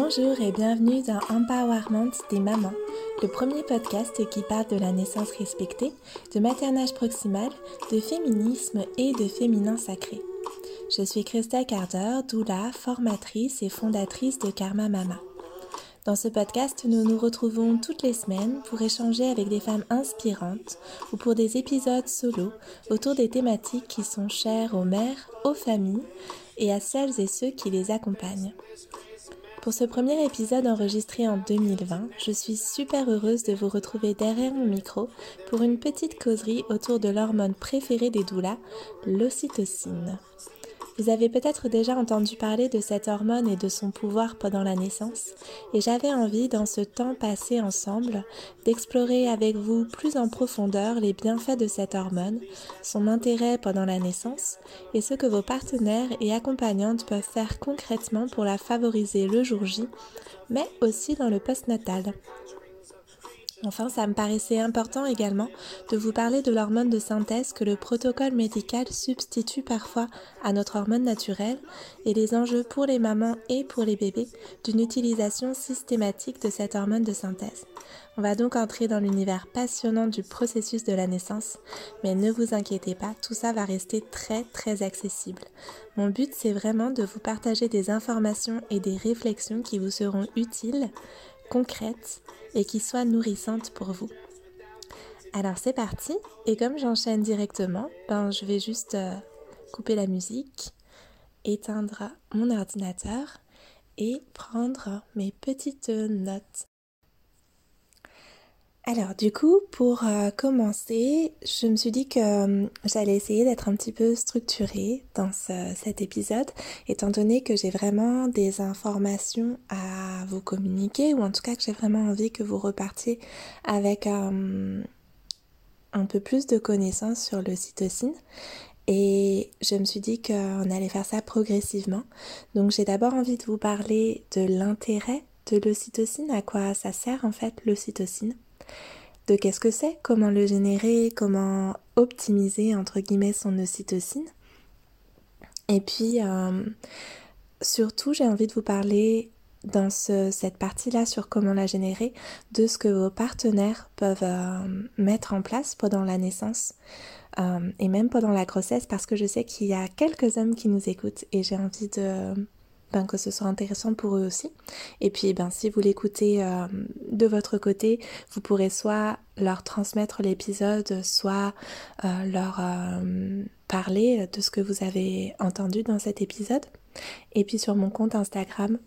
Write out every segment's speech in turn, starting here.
Bonjour et bienvenue dans Empowerment des mamans, le premier podcast qui parle de la naissance respectée, de maternage proximal, de féminisme et de féminin sacré. Je suis Christa Carter, doula, formatrice et fondatrice de Karma Mama. Dans ce podcast, nous nous retrouvons toutes les semaines pour échanger avec des femmes inspirantes ou pour des épisodes solo autour des thématiques qui sont chères aux mères, aux familles et à celles et ceux qui les accompagnent. Pour ce premier épisode enregistré en 2020, je suis super heureuse de vous retrouver derrière mon micro pour une petite causerie autour de l'hormone préférée des doulas, l'ocytocine. Vous avez peut-être déjà entendu parler de cette hormone et de son pouvoir pendant la naissance, et j'avais envie, dans ce temps passé ensemble, d'explorer avec vous plus en profondeur les bienfaits de cette hormone, son intérêt pendant la naissance, et ce que vos partenaires et accompagnantes peuvent faire concrètement pour la favoriser le jour J, mais aussi dans le postnatal. Enfin, ça me paraissait important également de vous parler de l'hormone de synthèse que le protocole médical substitue parfois à notre hormone naturelle et les enjeux pour les mamans et pour les bébés d'une utilisation systématique de cette hormone de synthèse. On va donc entrer dans l'univers passionnant du processus de la naissance, mais ne vous inquiétez pas, tout ça va rester très très accessible. Mon but c'est vraiment de vous partager des informations et des réflexions qui vous seront utiles concrète et qui soit nourrissante pour vous. Alors c'est parti, et comme j'enchaîne directement, ben, je vais juste euh, couper la musique, éteindre mon ordinateur et prendre mes petites notes. Alors du coup, pour euh, commencer, je me suis dit que euh, j'allais essayer d'être un petit peu structurée dans cet épisode, étant donné que j'ai vraiment des informations à vous communiquer, ou en tout cas que j'ai vraiment envie que vous repartiez avec euh, un peu plus de connaissances sur le cytocine. Et je me suis dit qu'on allait faire ça progressivement. Donc j'ai d'abord envie de vous parler de l'intérêt de l'ocytocine, à quoi ça sert en fait l'ocytocine de qu'est-ce que c'est, comment le générer, comment optimiser entre guillemets son ocytocine. Et puis euh, surtout j'ai envie de vous parler dans cette partie-là sur comment la générer, de ce que vos partenaires peuvent euh, mettre en place pendant la naissance euh, et même pendant la grossesse parce que je sais qu'il y a quelques hommes qui nous écoutent et j'ai envie de ben, que ce soit intéressant pour eux aussi. Et puis ben, si vous l'écoutez euh, de votre côté, vous pourrez soit leur transmettre l'épisode, soit euh, leur euh, parler de ce que vous avez entendu dans cet épisode. Et puis sur mon compte Instagram,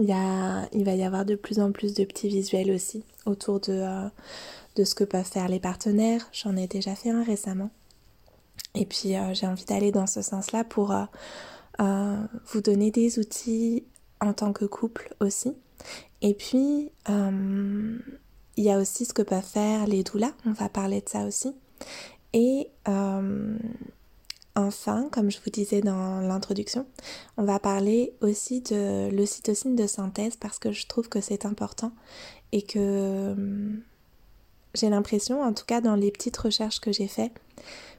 il, y a, il va y avoir de plus en plus de petits visuels aussi autour de, de ce que peuvent faire les partenaires. J'en ai déjà fait un récemment. Et puis j'ai envie d'aller dans ce sens-là pour vous donner des outils en tant que couple aussi. Et puis, euh, il y a aussi ce que peuvent faire les doulas, on va parler de ça aussi. Et euh, enfin, comme je vous disais dans l'introduction, on va parler aussi de l'ocytocine de synthèse parce que je trouve que c'est important et que euh, j'ai l'impression, en tout cas dans les petites recherches que j'ai faites,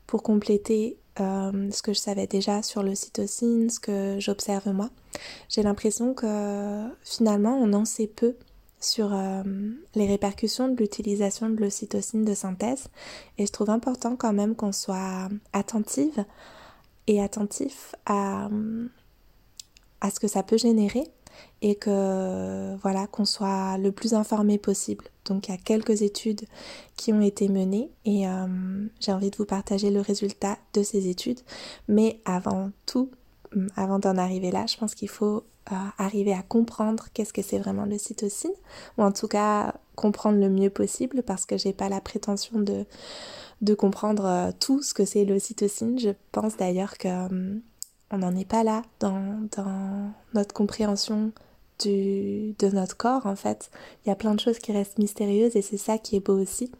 pour compléter euh, ce que je savais déjà sur le cytocine, ce que j'observe moi. J'ai l'impression que finalement on en sait peu sur euh, les répercussions de l'utilisation de l'ocytocine de synthèse et je trouve important quand même qu'on soit attentive et attentif à, à ce que ça peut générer et que voilà qu'on soit le plus informé possible. Donc il y a quelques études qui ont été menées et euh, j'ai envie de vous partager le résultat de ces études. Mais avant tout, hum, avant d'en arriver là, je pense qu'il faut euh, arriver à comprendre qu'est-ce que c'est vraiment le cytocine, ou en tout cas comprendre le mieux possible parce que j'ai pas la prétention de, comprendre euh, tout ce que c'est l'ocytocine. Je pense d'ailleurs que hum, on n'en est pas là dans notre compréhension de notre corps en fait. Il y a plein de choses qui restent mystérieuses et c'est ça qui est beau aussi.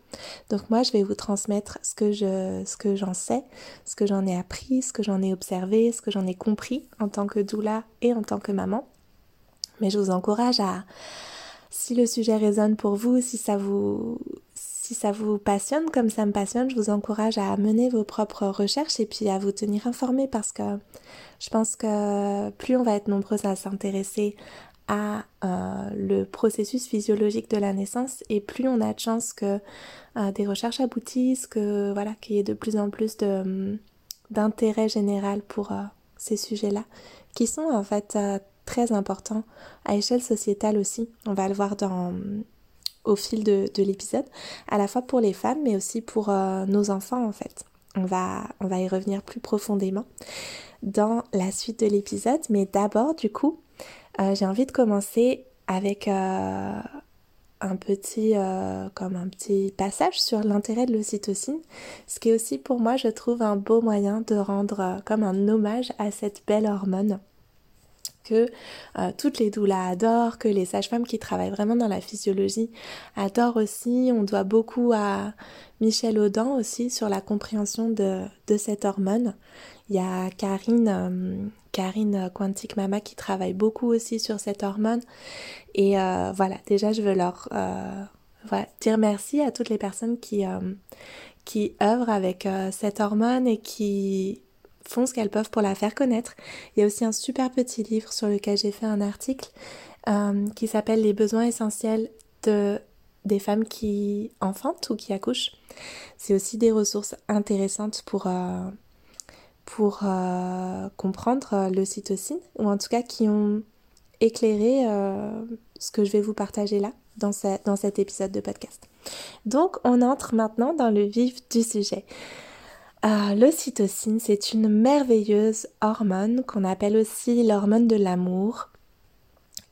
Donc moi je vais vous transmettre ce que je j'en sais, ce que j'en ai appris, ce que j'en ai observé, ce que j'en ai compris en tant que doula et en tant que maman. Mais je vous encourage à si le sujet résonne pour vous, si ça vous si ça vous passionne comme ça me passionne, je vous encourage à mener vos propres recherches et puis à vous tenir informés parce que je pense que plus on va être nombreuses à s'intéresser euh, le processus physiologique de la naissance et plus on a de chances que euh, des recherches aboutissent, que voilà qu'il y ait de plus en plus de, d'intérêt général pour euh, ces sujets-là, qui sont en fait très importants à échelle sociétale aussi. On va le voir dans au fil de, de l'épisode, à la fois pour les femmes mais aussi pour nos enfants en fait. On va, on va y revenir plus profondément dans la suite de l'épisode, mais d'abord du coup, euh, j'ai envie de commencer avec euh, un petit euh, comme un petit passage sur l'intérêt de l'ocytocine, ce qui est aussi pour moi je trouve un beau moyen de rendre comme un hommage à cette belle hormone que toutes les doulas adorent, que les sages-femmes qui travaillent vraiment dans la physiologie adorent aussi. On doit beaucoup à Michel Audin aussi sur la compréhension de, cette hormone. Il y a Karine Karine Quantic Mama qui travaille beaucoup aussi sur cette hormone. Et euh, voilà, déjà je veux leur euh, dire merci à toutes les personnes qui, euh, qui œuvrent avec cette hormone et qui font ce qu'elles peuvent pour la faire connaître. Il y a aussi un super petit livre sur lequel j'ai fait un article qui s'appelle Les besoins essentiels de des femmes qui enfantent ou qui accouchent. C'est aussi des ressources intéressantes pour, pour euh, comprendre euh, ou en tout cas qui ont éclairé euh, ce que je vais vous partager là, dans, dans cet épisode de podcast. Donc, on entre maintenant dans le vif du sujet. L'ocytocine, c'est une merveilleuse hormone qu'on appelle aussi l'hormone de l'amour,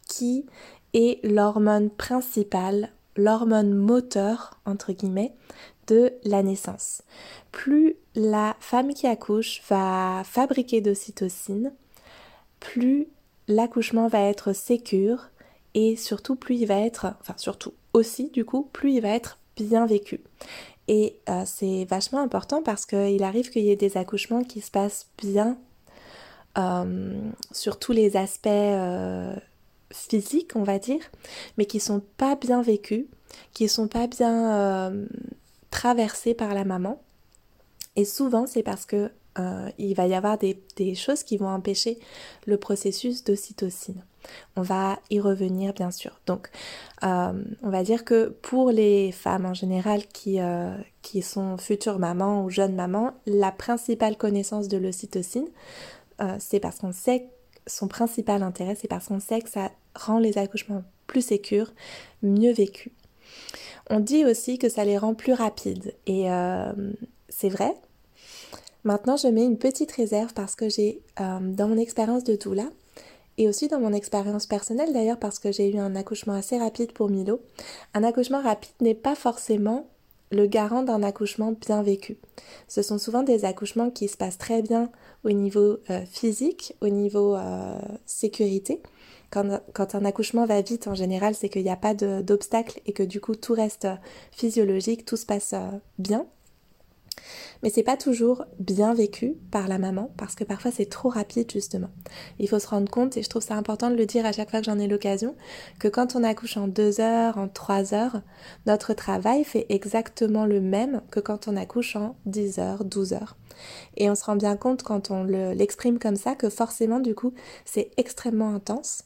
qui est l'hormone principale, l'hormone moteur, entre guillemets, de la naissance. Plus la femme qui accouche va fabriquer d'ocytocine, plus l'accouchement va être sécure et surtout plus il va être, enfin surtout aussi du coup, plus il va être bien vécu. Et euh, c'est vachement important parce qu'il arrive qu'il y ait des accouchements qui se passent bien euh, sur tous les aspects euh, physiques, on va dire, mais qui sont pas bien vécus, qui sont pas bien traversée par la maman. Et souvent, c'est parce que euh, il va y avoir des, choses qui vont empêcher le processus d'ocytocine. On va y revenir bien sûr. Donc, euh, on va dire que pour les femmes en général qui, euh, qui sont futures mamans ou jeunes mamans, la principale connaissance de l'ocytocine, c'est parce qu'on sait son principal intérêt, c'est parce qu'on sait que ça rend les accouchements plus sécures, mieux vécus. On dit aussi que ça les rend plus rapides et euh, c'est vrai. Maintenant, je mets une petite réserve parce que j'ai, euh, dans mon expérience de doula, et aussi dans mon expérience personnelle d'ailleurs parce que j'ai eu un accouchement assez rapide pour Milo, un accouchement rapide n'est pas forcément le garant d'un accouchement bien vécu. Ce sont souvent des accouchements qui se passent très bien au niveau euh, physique, au niveau sécurité, quand, un accouchement va vite, en général, c'est qu'il n'y a pas d'obstacle et que du coup tout reste physiologique, tout se passe euh, bien. Mais c'est pas toujours bien vécu par la maman parce que parfois c'est trop rapide justement. Il faut se rendre compte, et je trouve ça important de le dire à chaque fois que j'en ai l'occasion, que quand on accouche en deux heures, en trois heures, notre travail fait exactement le même que quand on accouche en 10 heures, 12 heures. Et on se rend bien compte quand on l'exprime comme ça que forcément du coup c'est extrêmement intense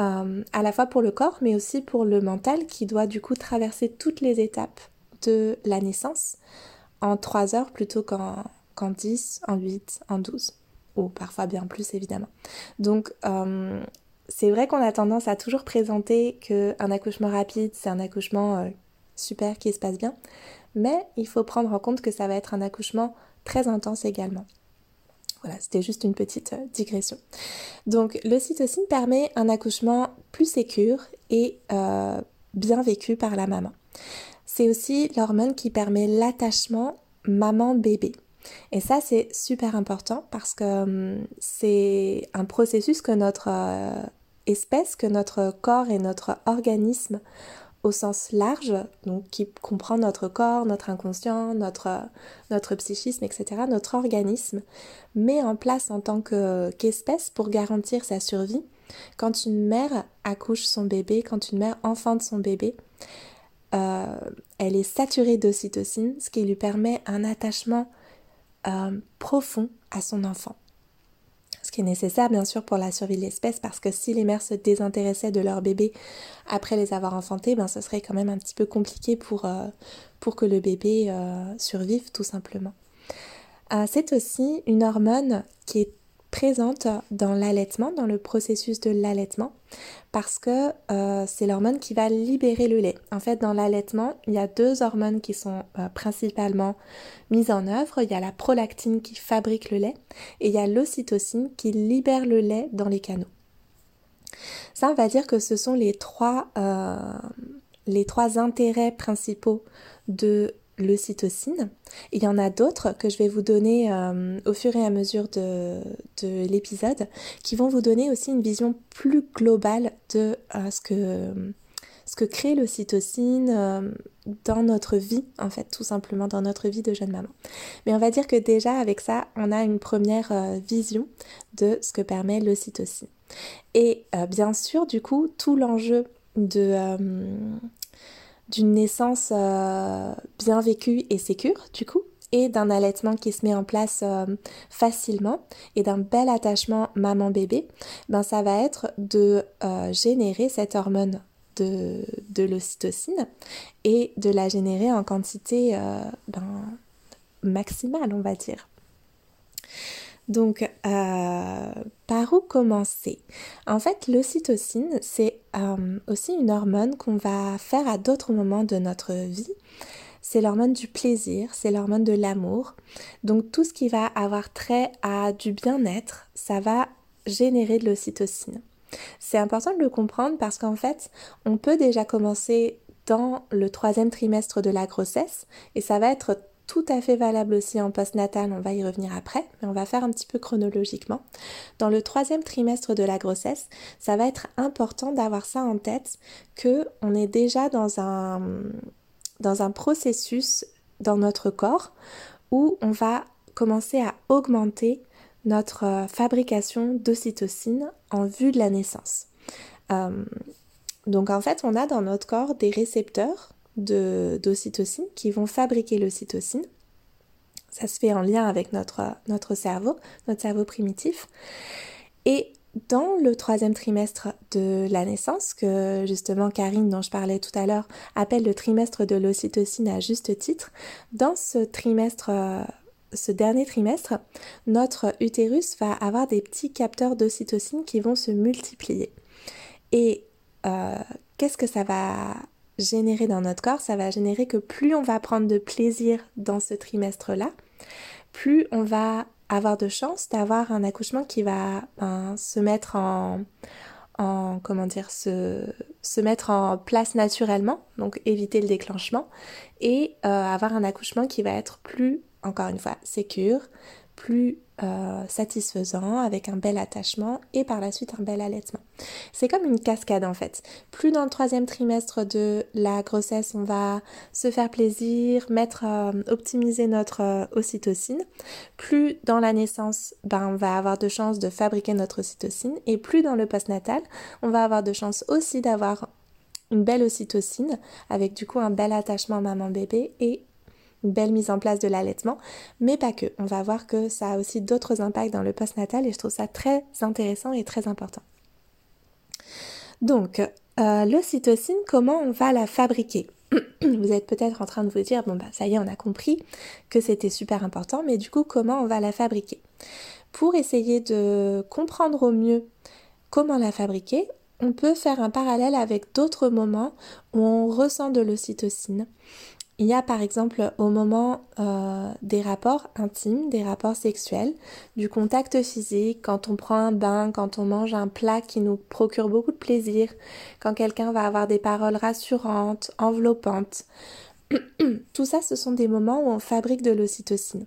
euh, à la fois pour le corps mais aussi pour le mental qui doit du coup traverser toutes les étapes de la naissance en 3 heures plutôt qu'en 10, en 8, en 12 ou parfois bien plus évidemment. Donc euh, c'est vrai qu'on a tendance à toujours présenter qu'un accouchement rapide c'est un accouchement euh, super qui se passe bien mais il faut prendre en compte que ça va être un accouchement très intense également. Voilà, c'était juste une petite euh, digression. Donc, l'ocytocine permet un accouchement plus sécure et bien vécu par la maman. C'est aussi l'hormone qui permet l'attachement maman-bébé. Et ça, c'est super important parce que hum, c'est un processus que notre euh, espèce, que notre corps et notre organisme au sens large, qui comprend notre corps, notre inconscient, notre, notre psychisme, etc., notre organisme, met en place en tant qu'espèce pour garantir sa survie. Quand une mère accouche son bébé, quand une mère enfante son bébé, euh, elle est saturée d'ocytocine, ce qui lui permet un attachement euh, profond à son enfant. ce qui est nécessaire bien sûr pour la survie de l'espèce parce que si les mères se désintéressaient de leur bébé après les avoir enfantés, ben ce serait quand même un petit peu compliqué pour, euh, pour que le bébé survive tout simplement. C'est aussi une hormone qui est présente dans l'allaitement, dans le processus de l'allaitement, parce que euh, c'est l'hormone qui va libérer le lait. En fait, dans l'allaitement, il y a deux hormones qui sont euh, principalement mises en œuvre. Il y a la prolactine qui fabrique le lait et il y a l'ocytocine qui libère le lait dans les canaux. Ça, on va dire que ce sont les trois, euh, les trois intérêts principaux de l'ocytocine. Il y en a d'autres que je vais vous donner euh, au fur et à mesure de, de l'épisode qui vont vous donner aussi une vision plus globale de euh, ce, que, crée l'ocytocine euh, dans notre vie, en fait, tout simplement dans notre vie de jeune maman. Mais on va dire que déjà avec ça, on a une première vision de ce que permet l'ocytocine. Et bien sûr, du coup, tout l'enjeu de d'une naissance euh, bien vécue et sécure, du coup, et d'un allaitement qui se met en place euh, facilement et d'un bel attachement maman-bébé, ben ça va être de euh, générer cette hormone de, de l'ocytocine et de la générer en quantité ben, maximale, on va dire. Donc, euh, par où commencer? En fait, l'ocytocine, c'est euh, aussi une hormone qu'on va faire à d'autres moments de notre vie. C'est l'hormone du plaisir, c'est l'hormone de l'amour. Donc, tout ce qui va avoir trait à du bien-être, ça va générer de l'ocytocine. C'est important de le comprendre parce qu'en fait, on peut déjà commencer dans le troisième trimestre de la grossesse et ça va être tout à fait valable aussi en postnatal, on va y revenir après, mais on va faire un petit peu chronologiquement. Dans le troisième trimestre de la grossesse, ça va être important d'avoir ça en tête, que on est déjà dans un, processus dans notre corps où on va commencer à augmenter notre euh, fabrication d'ocytocine en vue de la naissance. Euh, donc en fait, on a dans notre corps des récepteurs d'ocytocine qui vont fabriquer l'ocytocine. Ça se fait en lien avec notre, cerveau, notre cerveau primitif. Et dans le troisième trimestre de la naissance, que justement Karine, dont je parlais tout à l'heure, appelle le trimestre de l'ocytocine à juste titre, dans ce trimestre, ce dernier trimestre, notre utérus va avoir des petits capteurs d'ocytocine qui vont se multiplier. Et euh, qu'est-ce que ça va générer dans notre corps, ça va générer que plus on va prendre de plaisir dans ce trimestre-là, plus on va avoir de chance d'avoir un accouchement qui va ben, se mettre en, en comment dire se, se, mettre en place naturellement, donc éviter le déclenchement, et euh, avoir un accouchement qui va être plus, encore une fois, sécure, plus euh, satisfaisant, avec un bel attachement et par la suite un bel allaitement. C'est comme une cascade en fait. Plus dans le troisième trimestre de la grossesse, on va se faire plaisir, mettre, euh, optimiser notre euh, ocytocine. Plus dans la naissance, ben, on va avoir de chances de fabriquer notre ocytocine. Et plus dans le postnatal, on va avoir de chances aussi d'avoir une belle ocytocine avec du coup un bel attachement maman-bébé et belle mise en place de l'allaitement, mais pas que. On va voir que ça a aussi d'autres impacts dans le postnatal et je trouve ça très intéressant et très important. Donc, euh, l'ocytocine, comment on va la fabriquer? Vous êtes peut-être en train de vous dire, bon bah ça y est, on a compris que c'était super important, mais du coup, comment on va la fabriquer? Pour essayer de comprendre au mieux comment la fabriquer, on peut faire un parallèle avec d'autres moments où on ressent de l'ocytocine. Il y a par exemple au moment euh, des rapports intimes, des rapports sexuels, du contact physique, quand on prend un bain, quand on mange un plat qui nous procure beaucoup de plaisir, quand quelqu'un va avoir des paroles rassurantes, enveloppantes. Tout ça, ce sont des moments où on fabrique de l'ocytocine.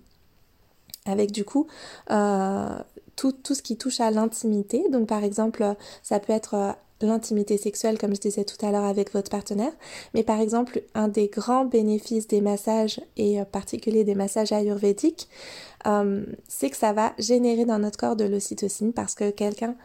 Avec du coup euh, tout, tout, ce qui touche à l'intimité. Donc par exemple, ça peut être euh, l'intimité sexuelle, comme je disais tout à l'heure, avec votre partenaire. Mais par exemple, un des grands bénéfices des massages, et en particulier des massages ayurvédiques, euh, c'est que ça va générer dans notre corps de l'ocytocine parce que quelqu'un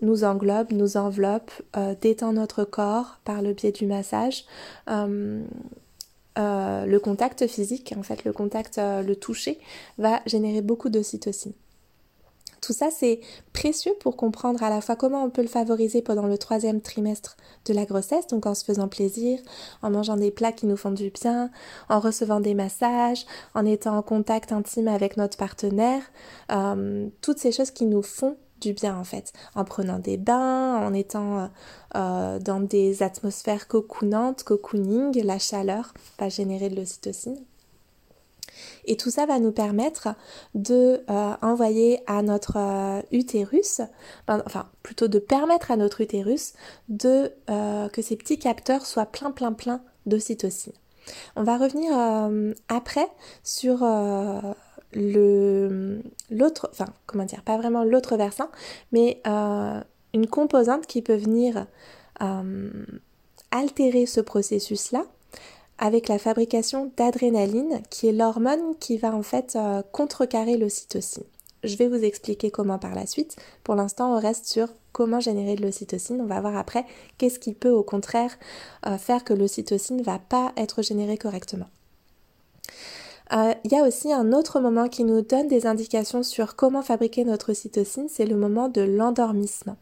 nous englobe, nous enveloppe, euh, détend notre corps par le biais du massage. Euh, le contact physique, en fait, le contact, le toucher, va générer beaucoup d'ocytocine. Tout ça, c'est précieux pour comprendre à la fois comment on peut le favoriser pendant le troisième trimestre de la grossesse, donc en se faisant plaisir, en mangeant des plats qui nous font du bien, en recevant des massages, en étant en contact intime avec notre partenaire, euh, toutes ces choses qui nous font du bien en fait, en prenant des bains, en étant euh, euh, dans des atmosphères cocoonantes, cocooning, la chaleur va générer de l'ocytocine. Et tout ça va nous permettre de euh, envoyer à notre euh, utérus, enfin plutôt de permettre à notre utérus de euh, que ces petits capteurs soient plein plein plein d'ocytocine. On va revenir après sur le l'autre, enfin comment dire, pas vraiment l'autre versant, mais une composante qui peut venir altérer ce processus-là avec la fabrication d'adrénaline, qui est l'hormone qui va en fait euh, contrecarrer l'ocytocine. Je vais vous expliquer comment par la suite. Pour l'instant, on reste sur comment générer de l'ocytocine. On va voir après qu'est-ce qui peut au contraire euh, faire que l'ocytocine ne va pas être générée correctement. Euh, il y a aussi un autre moment qui nous donne des indications sur comment fabriquer notre ocytocine, c'est le moment de l'endormissement.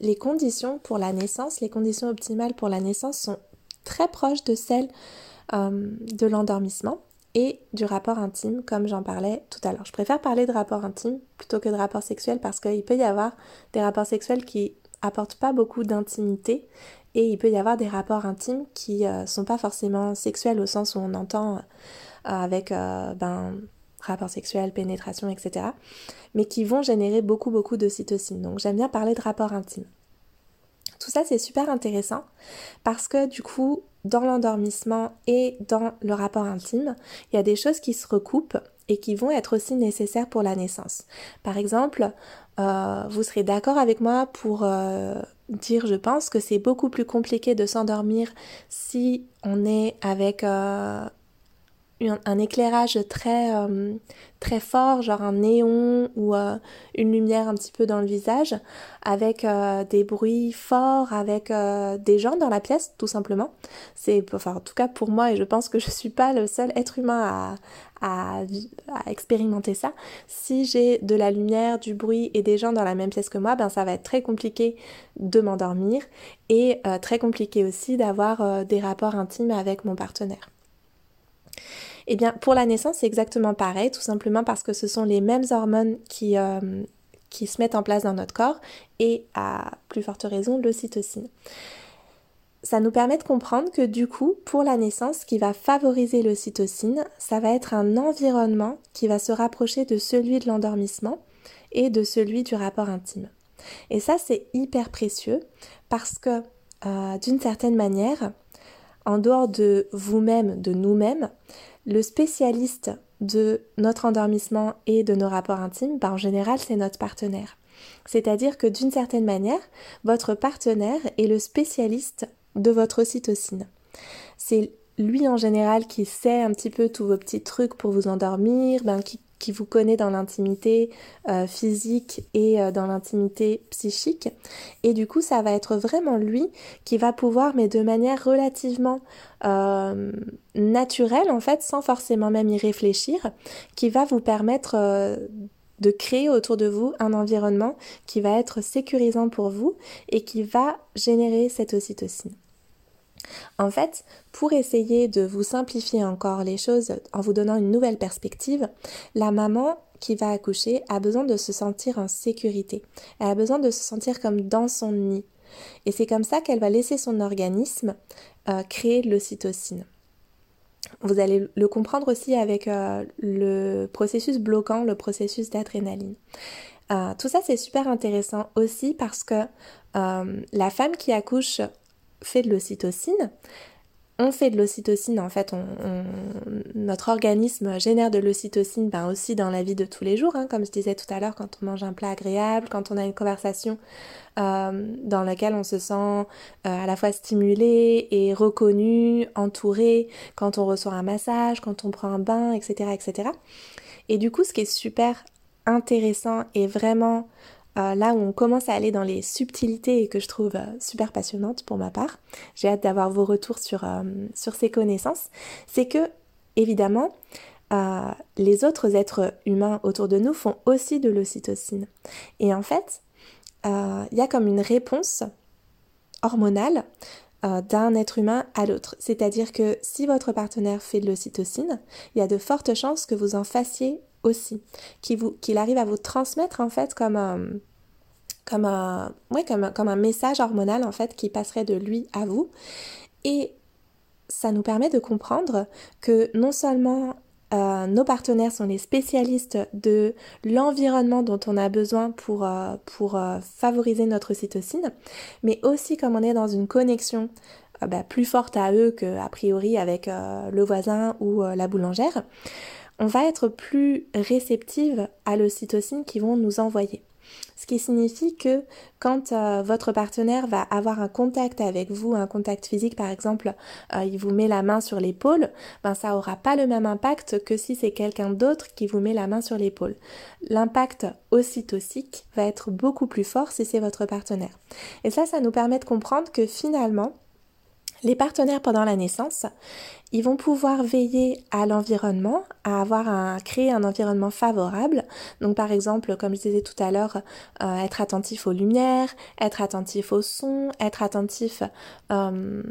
les conditions pour la naissance, les conditions optimales pour la naissance sont très proche de celle euh, de l'endormissement et du rapport intime, comme j'en parlais tout à l'heure. Je préfère parler de rapport intime plutôt que de rapport sexuel parce qu'il peut y avoir des rapports sexuels qui apportent pas beaucoup d'intimité et il peut y avoir des rapports intimes qui euh, sont pas forcément sexuels au sens où on entend euh, avec ben, rapport sexuel, pénétration, etc. mais qui vont générer beaucoup beaucoup de cytocine. Donc j'aime bien parler de rapport intime. Tout ça, c'est super intéressant parce que du coup, dans l'endormissement et dans le rapport intime, il y a des choses qui se recoupent et qui vont être aussi nécessaires pour la naissance. Par exemple, euh, vous serez d'accord avec moi pour euh, dire, je pense, que c'est beaucoup plus compliqué de s'endormir si on est avec euh, un éclairage très, euh, très fort, genre un néon ou euh, une lumière un petit peu dans le visage, avec euh, des bruits forts, avec des gens dans la pièce, tout simplement. C'est, enfin, en tout cas pour moi, et je pense que je suis pas le seul être humain à, à, à expérimenter ça. Si j'ai de la lumière, du bruit et des gens dans la même pièce que moi, ben ça va être très compliqué de m'endormir et très compliqué aussi d'avoir des rapports intimes avec mon partenaire. Eh bien, pour la naissance, c'est exactement pareil, tout simplement parce que ce sont les mêmes hormones qui, euh, qui se mettent en place dans notre corps et à plus forte raison l'ocytocine. Ça nous permet de comprendre que du coup, pour la naissance, ce qui va favoriser l'ocytocine, ça va être un environnement qui va se rapprocher de celui de l'endormissement et de celui du rapport intime. Et ça, c'est hyper précieux parce que euh, d'une certaine manière, en dehors de vous-même, de nous-mêmes, le spécialiste de notre endormissement et de nos rapports intimes, ben, en général, c'est notre partenaire. C'est-à-dire que d'une certaine manière, votre partenaire est le spécialiste de votre ocytocine. C'est lui en général qui sait un petit peu tous vos petits trucs pour vous endormir, ben, qui qui vous connaît dans l'intimité euh, physique et euh, dans l'intimité psychique. Et du coup, ça va être vraiment lui qui va pouvoir, mais de manière relativement euh, naturelle, en fait, sans forcément même y réfléchir, qui va vous permettre de créer autour de vous un environnement qui va être sécurisant pour vous et qui va générer cette ocytocine. En fait, pour essayer de vous simplifier encore les choses en vous donnant une nouvelle perspective, la maman qui va accoucher a besoin de se sentir en sécurité. Elle a besoin de se sentir comme dans son nid. Et c'est comme ça qu'elle va laisser son organisme euh, créer de l'ocytocine. Vous allez le comprendre aussi avec euh, le processus bloquant, le processus d'adrénaline. Euh, tout ça c'est super intéressant aussi parce que la femme qui accouche fait de l'ocytocine. On fait de l'ocytocine, en fait, notre organisme génère de l'ocytocine ben, aussi dans la vie de tous les jours, hein, comme je disais tout à l'heure, quand on mange un plat agréable, quand on a une conversation euh, dans laquelle on se sent euh, à la fois stimulé et reconnu, entouré, quand on reçoit un massage, quand on prend un bain, etc. etc. Et du coup, ce qui est super intéressant et vraiment euh, là où on commence à aller dans les subtilités que je trouve euh, super passionnantes pour ma part, j'ai hâte d'avoir vos retours sur, euh, sur ces connaissances, c'est que, évidemment, les autres êtres humains autour de nous font aussi de l'ocytocine. Et en fait, il y a comme une réponse hormonale d'un être humain à l'autre. C'est-à-dire que si votre partenaire fait de l'ocytocine, il y a de fortes chances que vous en fassiez aussi, qu'il arrive à vous transmettre en fait comme un, message hormonal en fait qui passerait de lui à vous. Et ça nous permet de comprendre que non seulement euh, nos partenaires sont les spécialistes de l'environnement dont on a besoin pour, euh, euh, favoriser notre cytocine, mais aussi comme on est dans une connexion bah, plus forte à eux qu'a priori avec le voisin ou la boulangère, on va être plus réceptive à l'ocytocine qu'ils vont nous envoyer. Ce qui signifie que quand euh, votre partenaire va avoir un contact avec vous, un contact physique par exemple, euh, il vous met la main sur l'épaule, ben ça aura pas le même impact que si c'est quelqu'un d'autre qui vous met la main sur l'épaule. L'impact ocytocique va être beaucoup plus fort si c'est votre partenaire. Et ça, ça nous permet de comprendre que finalement, les partenaires pendant la naissance, ils vont pouvoir veiller à l'environnement, à avoir un, créer un environnement favorable. Donc par exemple, comme je disais tout à l'heure, euh, être attentif aux lumières, être attentif au son, être attentif euh,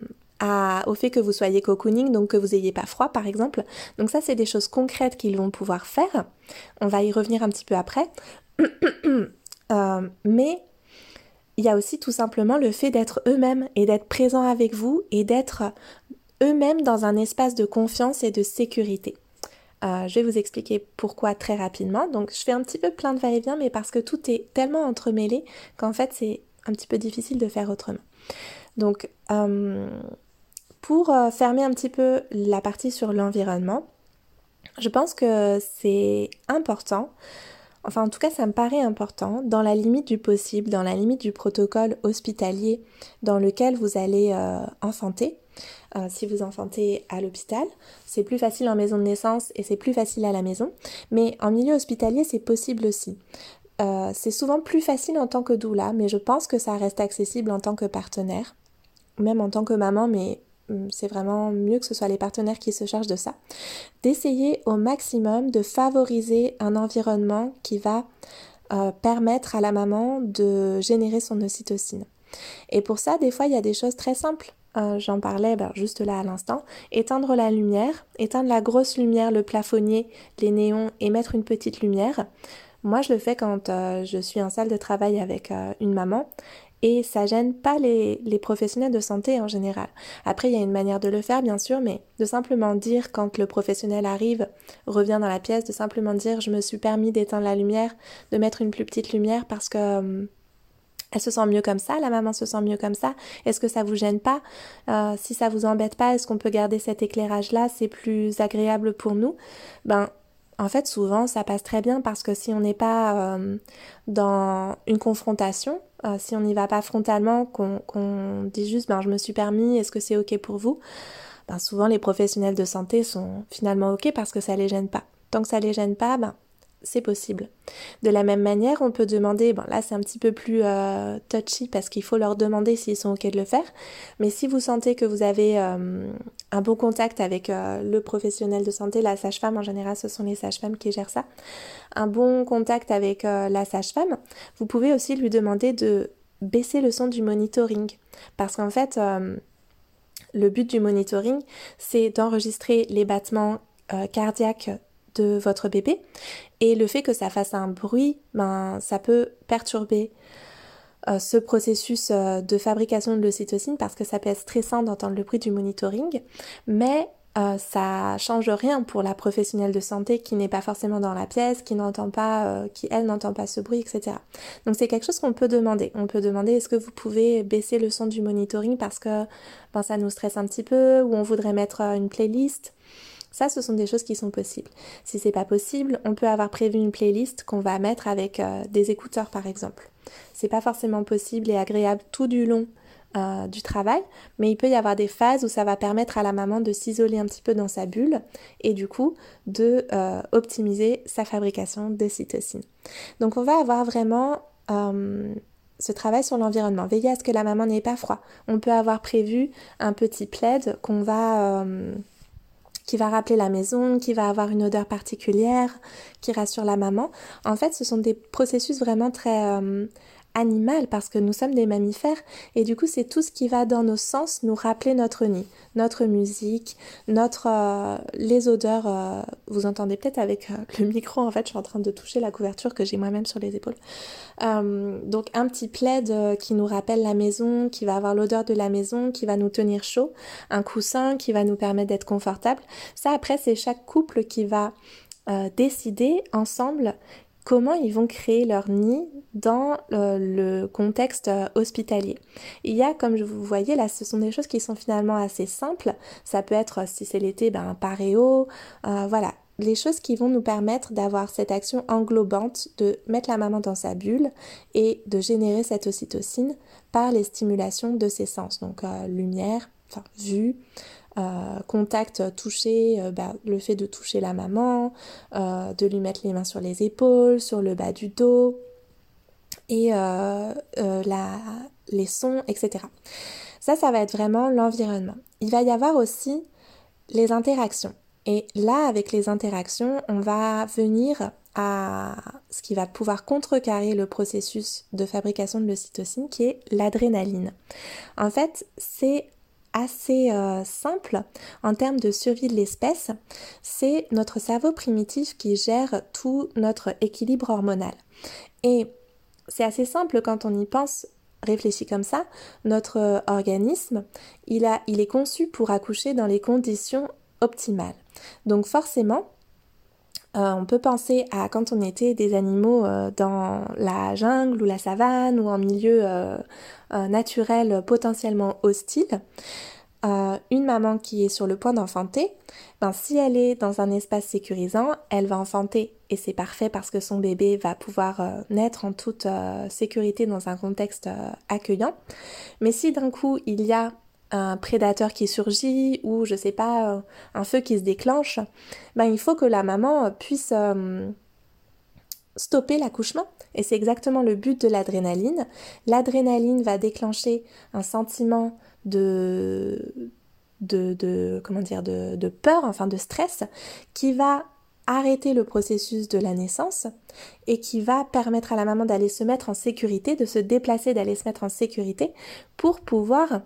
au fait que vous soyez cocooning, donc que vous n'ayez pas froid par exemple. Donc ça, c'est des choses concrètes qu'ils vont pouvoir faire. On va y revenir un petit peu après. Euh, mais il y a aussi tout simplement le fait d'être eux-mêmes et d'être présents avec vous et d'être eux-mêmes dans un espace de confiance et de sécurité. Euh, je vais vous expliquer pourquoi très rapidement. Donc je fais un petit peu plein de va-et-vient, mais parce que tout est tellement entremêlé qu'en fait c'est un petit peu difficile de faire autrement. Donc euh, pour euh, fermer un petit peu la partie sur l'environnement, je pense que c'est important Enfin, en tout cas, ça me paraît important, dans la limite du possible, dans la limite du protocole hospitalier dans lequel vous allez euh, enfanter. Euh, si vous enfantez à l'hôpital, c'est plus facile en maison de naissance et c'est plus facile à la maison. Mais en milieu hospitalier, c'est possible aussi. Euh, c'est souvent plus facile en tant que doula, mais je pense que ça reste accessible en tant que partenaire, même en tant que maman, mais c'est vraiment mieux que ce soit les partenaires qui se chargent de ça, d'essayer au maximum de favoriser un environnement qui va euh, permettre à la maman de générer son ocytocine. Et pour ça, des fois, il y a des choses très simples. Euh, j'en parlais ben, juste là à l'instant. Éteindre la lumière, éteindre la grosse lumière, le plafonnier, les néons et mettre une petite lumière. Moi, je le fais quand euh, je suis en salle de travail avec une maman et ça gêne pas les, professionnels de santé en général. Après, il y a une manière de le faire, bien sûr, mais de simplement dire quand le professionnel arrive, revient dans la pièce, de simplement dire je me suis permis d'éteindre la lumière, de mettre une plus petite lumière parce que euh, elle se sent mieux comme ça, la maman se sent mieux comme ça. Est-ce que ça vous gêne pas? Euh, Si ça vous embête pas, est-ce qu'on peut garder cet éclairage là C'est plus agréable pour nous? Ben en fait, souvent, ça passe très bien parce que si on n'est pas euh, dans une confrontation, euh, si on n'y va pas frontalement, qu'on dit juste ben, je me suis permis, est-ce que c'est ok pour vous? Ben, Souvent, les professionnels de santé sont finalement ok parce que ça les gêne pas. Tant que ça les gêne pas, ben, c'est possible. De la même manière, on peut demander, bon là c'est un petit peu plus euh, touchy parce qu'il faut leur demander s'ils sont ok de le faire, mais si vous sentez que vous avez euh, un bon contact avec euh, le professionnel de santé, la sage-femme, en général ce sont les sages-femmes qui gèrent ça, un bon contact avec la sage-femme, vous pouvez aussi lui demander de baisser le son du monitoring parce qu'en fait le but du monitoring c'est d'enregistrer les battements cardiaques de votre bébé. Et le fait que ça fasse un bruit, ben, ça peut perturber euh, ce processus euh, de fabrication de l'ocytocine parce que ça peut être stressant d'entendre le bruit du monitoring. Mais euh, ça change rien pour la professionnelle de santé qui n'est pas forcément dans la pièce, qui n'entend pas, qui elle n'entend pas ce bruit, etc. Donc c'est quelque chose qu'on peut demander. On peut demander est-ce que vous pouvez baisser le son du monitoring parce que ben, ça nous stresse un petit peu, ou on voudrait mettre une playlist? Ça, ce sont des choses qui sont possibles. Si c'est pas possible, on peut avoir prévu une playlist qu'on va mettre avec euh, des écouteurs par exemple. C'est pas forcément possible et agréable tout du long euh, du travail, mais il peut y avoir des phases où ça va permettre à la maman de s'isoler un petit peu dans sa bulle et du coup de euh, optimiser sa fabrication de cytocine. Donc on va avoir vraiment ce travail sur l'environnement, veiller à ce que la maman n'ait pas froid. On peut avoir prévu un petit plaid qu'on va qui va rappeler la maison, qui va avoir une odeur particulière, qui rassure la maman. En fait, ce sont des processus vraiment très euh, animal parce que nous sommes des mammifères et du coup c'est tout ce qui va dans nos sens nous rappeler notre nid, notre musique, notre euh, les odeurs. Euh, vous entendez peut-être avec euh, le micro en fait, je suis en train de toucher la couverture que j'ai moi-même sur les épaules. donc un petit plaid qui nous rappelle la maison, qui va avoir l'odeur de la maison, qui va nous tenir chaud, un coussin qui va nous permettre d'être confortable. Ça après c'est chaque couple qui va décider ensemble comment ils vont créer leur nid dans euh, le contexte euh, hospitalier. Il y a, comme je vous voyez, là, ce sont des choses qui sont finalement assez simples. Ça peut être, si c'est l'été, ben, un paréo, euh, voilà. Les choses qui vont nous permettre d'avoir cette action englobante de mettre la maman dans sa bulle et de générer cette ocytocine par les stimulations de ses sens. Donc lumière, enfin vue, euh, contact, toucher, euh, bah, le fait de toucher la maman, euh, de lui mettre les mains sur les épaules, sur le bas du dos, et la, les sons, etc. Ça, ça va être vraiment l'environnement. Il va y avoir aussi les interactions. Et là, avec les interactions, on va venir à ce qui va pouvoir contrecarrer le processus de fabrication de l'ocytocine, qui est l'adrénaline. En fait, c'est assez euh, simple en termes de survie de l'espèce, c'est notre cerveau primitif qui gère tout notre équilibre hormonal. Et c'est assez simple quand on y pense réfléchi comme ça, notre euh, organisme, il, est conçu pour accoucher dans les conditions optimales. Donc forcément, euh, on peut penser à quand on était des animaux euh, dans la jungle ou la savane ou en milieu euh, naturel potentiellement hostile. une maman qui est sur le point d'enfanter, ben, si elle est dans un espace sécurisant, elle va enfanter et c'est parfait parce que son bébé va pouvoir naître en toute sécurité dans un contexte accueillant. Mais si d'un coup il y a un prédateur qui surgit ou je sais pas euh, un feu qui se déclenche, ben il faut que la maman puisse euh, stopper l'accouchement et c'est exactement le but de l'adrénaline. L'adrénaline va déclencher un sentiment de de, de comment dire de, de peur, enfin de stress qui va arrêter le processus de la naissance et qui va permettre à la maman d'aller se mettre en sécurité, de se déplacer, d'aller se mettre en sécurité pour pouvoir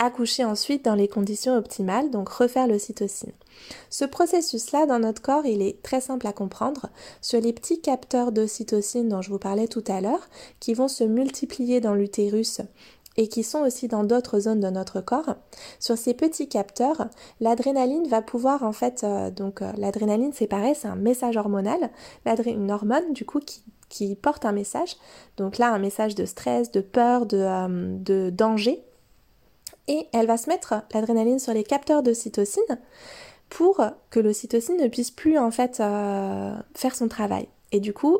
accoucher ensuite dans les conditions optimales, donc refaire l'ocytocine. Ce processus-là dans notre corps, il est très simple à comprendre sur les petits capteurs d'ocytocine dont je vous parlais tout à l'heure, qui vont se multiplier dans l'utérus et qui sont aussi dans d'autres zones de notre corps. Sur ces petits capteurs, l'adrénaline va pouvoir en fait, euh, donc euh, l'adrénaline c'est pareil, c'est un message hormonal, une hormone du coup qui, porte un message. Donc là, un message de stress, de peur, de, euh, de danger et elle va se mettre l'adrénaline sur les capteurs d'ocytocine pour que l'ocytocine ne puisse plus en fait euh, faire son travail. Et du coup,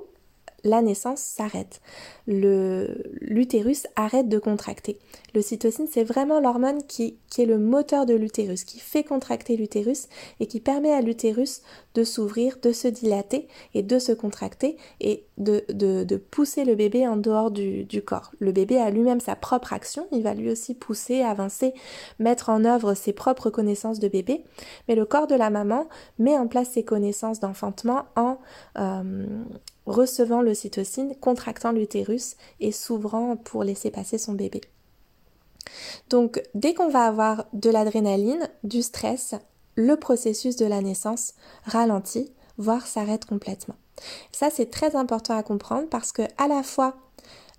la naissance s'arrête. L'utérus arrête de contracter. L'ocytocine, c'est vraiment l'hormone qui, est le moteur de l'utérus, qui fait contracter l'utérus et qui permet à l'utérus de s'ouvrir, de se dilater et de se contracter et de, pousser le bébé en dehors du, du corps. Le bébé a lui-même sa propre action, il va lui aussi pousser, avancer, mettre en œuvre ses propres connaissances de bébé, mais le corps de la maman met en place ses connaissances d'enfantement en, euh, recevant l'ocytocine, contractant l'utérus et s'ouvrant pour laisser passer son bébé. Donc dès qu'on va avoir de l'adrénaline, du stress, le processus de la naissance ralentit, voire s'arrête complètement. Ça c'est très important à comprendre parce que à la fois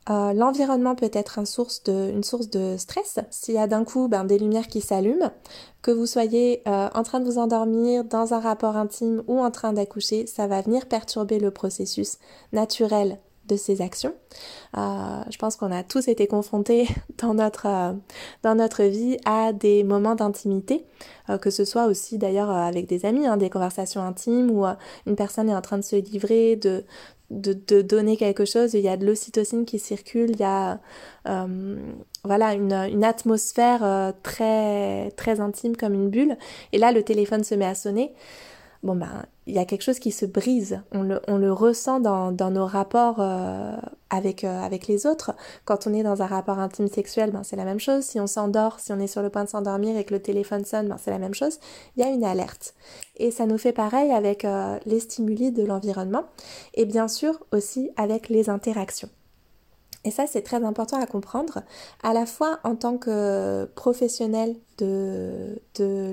euh, l'environnement peut être une source de, stress. S'il y a d'un coup ben, des lumières qui s'allument, que vous soyez euh, en train de vous endormir, dans un rapport intime ou en train d'accoucher, ça va venir perturber le processus naturel de ces actions. Euh, je pense qu'on a tous été confrontés dans notre, dans notre vie à des moments d'intimité, que ce soit aussi d'ailleurs avec des amis, hein, des conversations intimes où une personne est en train de se livrer, de, de, donner quelque chose, il y a de l'ocytocine qui circule, il y a euh, voilà une, atmosphère euh, très très intime comme une bulle. Et là, le téléphone se met à sonner. Bon ben il y a quelque chose qui se brise, on le, on le ressent dans, dans, nos rapports euh, avec, euh, avec les autres. Quand on est dans un rapport intime sexuel, ben, c'est la même chose. Si on s'endort, si on est sur le point de s'endormir et que le téléphone sonne, ben, c'est la même chose. Il y a une alerte. Et ça nous fait pareil avec euh, les stimuli de l'environnement et bien sûr aussi avec les interactions. Et ça, c'est très important à comprendre, à la fois en tant que professionnel de,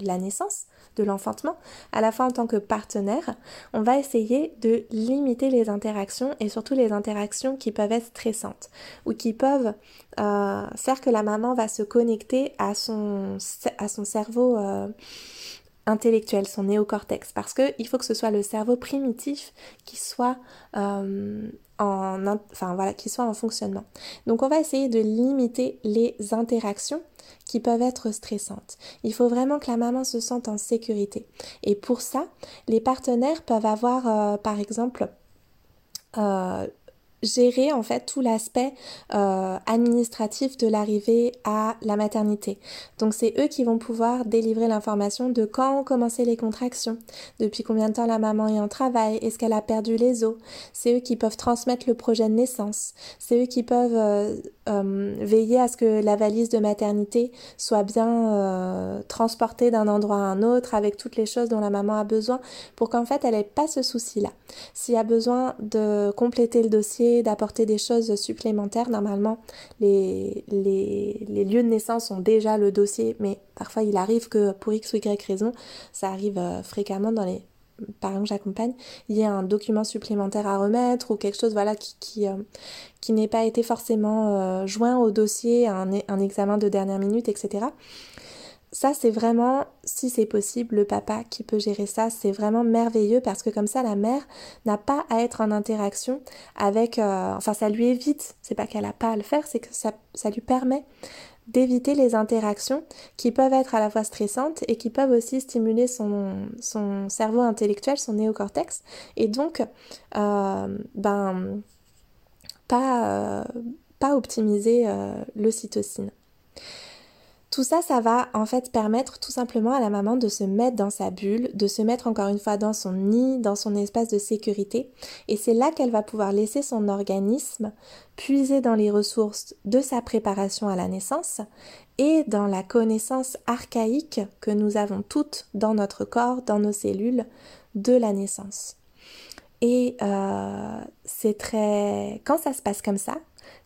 la naissance, de l'enfantement, à la fois en tant que partenaire, on va essayer de limiter les interactions et surtout les interactions qui peuvent être stressantes ou qui peuvent euh, faire que la maman va se connecter à son, cerveau. Euh, intellectuel, son néocortex, parce qu'il faut que ce soit le cerveau primitif qui soit euh, en, enfin voilà, qui soit en fonctionnement. Donc on va essayer de limiter les interactions qui peuvent être stressantes. Il faut vraiment que la maman se sente en sécurité. Et pour ça, les partenaires peuvent avoir, euh, par exemple, euh, gérer en fait tout l'aspect euh, administratif de l'arrivée à la maternité. Donc c'est eux qui vont pouvoir délivrer l'information de quand ont commencé les contractions, depuis combien de temps la maman est en travail, est-ce qu'elle a perdu les os. C'est eux qui peuvent transmettre le projet de naissance. C'est eux qui peuvent euh, euh, veiller à ce que la valise de maternité soit bien transportée d'un endroit à un autre avec toutes les choses dont la maman a besoin pour qu'en fait elle n'ait pas ce souci-là. S'il y a besoin de compléter le dossier, d'apporter des choses supplémentaires. Normalement, les, lieux de naissance ont déjà le dossier, mais parfois il arrive que pour X ou Y raison, ça arrive euh, fréquemment dans les parents que j'accompagne, il y a un document supplémentaire à remettre ou quelque chose voilà qui, euh, n'ait pas été forcément euh, joint au dossier, un, un examen de dernière minute, etc ça, c'est vraiment, si c'est possible, le papa qui peut gérer ça, c'est vraiment merveilleux parce que comme ça, la mère n'a pas à être en interaction avec, euh, enfin, ça lui évite, c'est pas qu'elle a pas à le faire, c'est que ça, ça lui permet d'éviter les interactions qui peuvent être à la fois stressantes et qui peuvent aussi stimuler son, son cerveau intellectuel, son néocortex, et donc, euh, ben, pas, euh, pas optimiser l'ocytocine. Tout ça, ça va en fait permettre tout simplement à la maman de se mettre dans sa bulle, de se mettre encore une fois dans son nid, dans son espace de sécurité. Et c'est là qu'elle va pouvoir laisser son organisme puiser dans les ressources de sa préparation à la naissance et dans la connaissance archaïque que nous avons toutes dans notre corps, dans nos cellules, de la naissance. Et euh, c'est très... Quand ça se passe comme ça,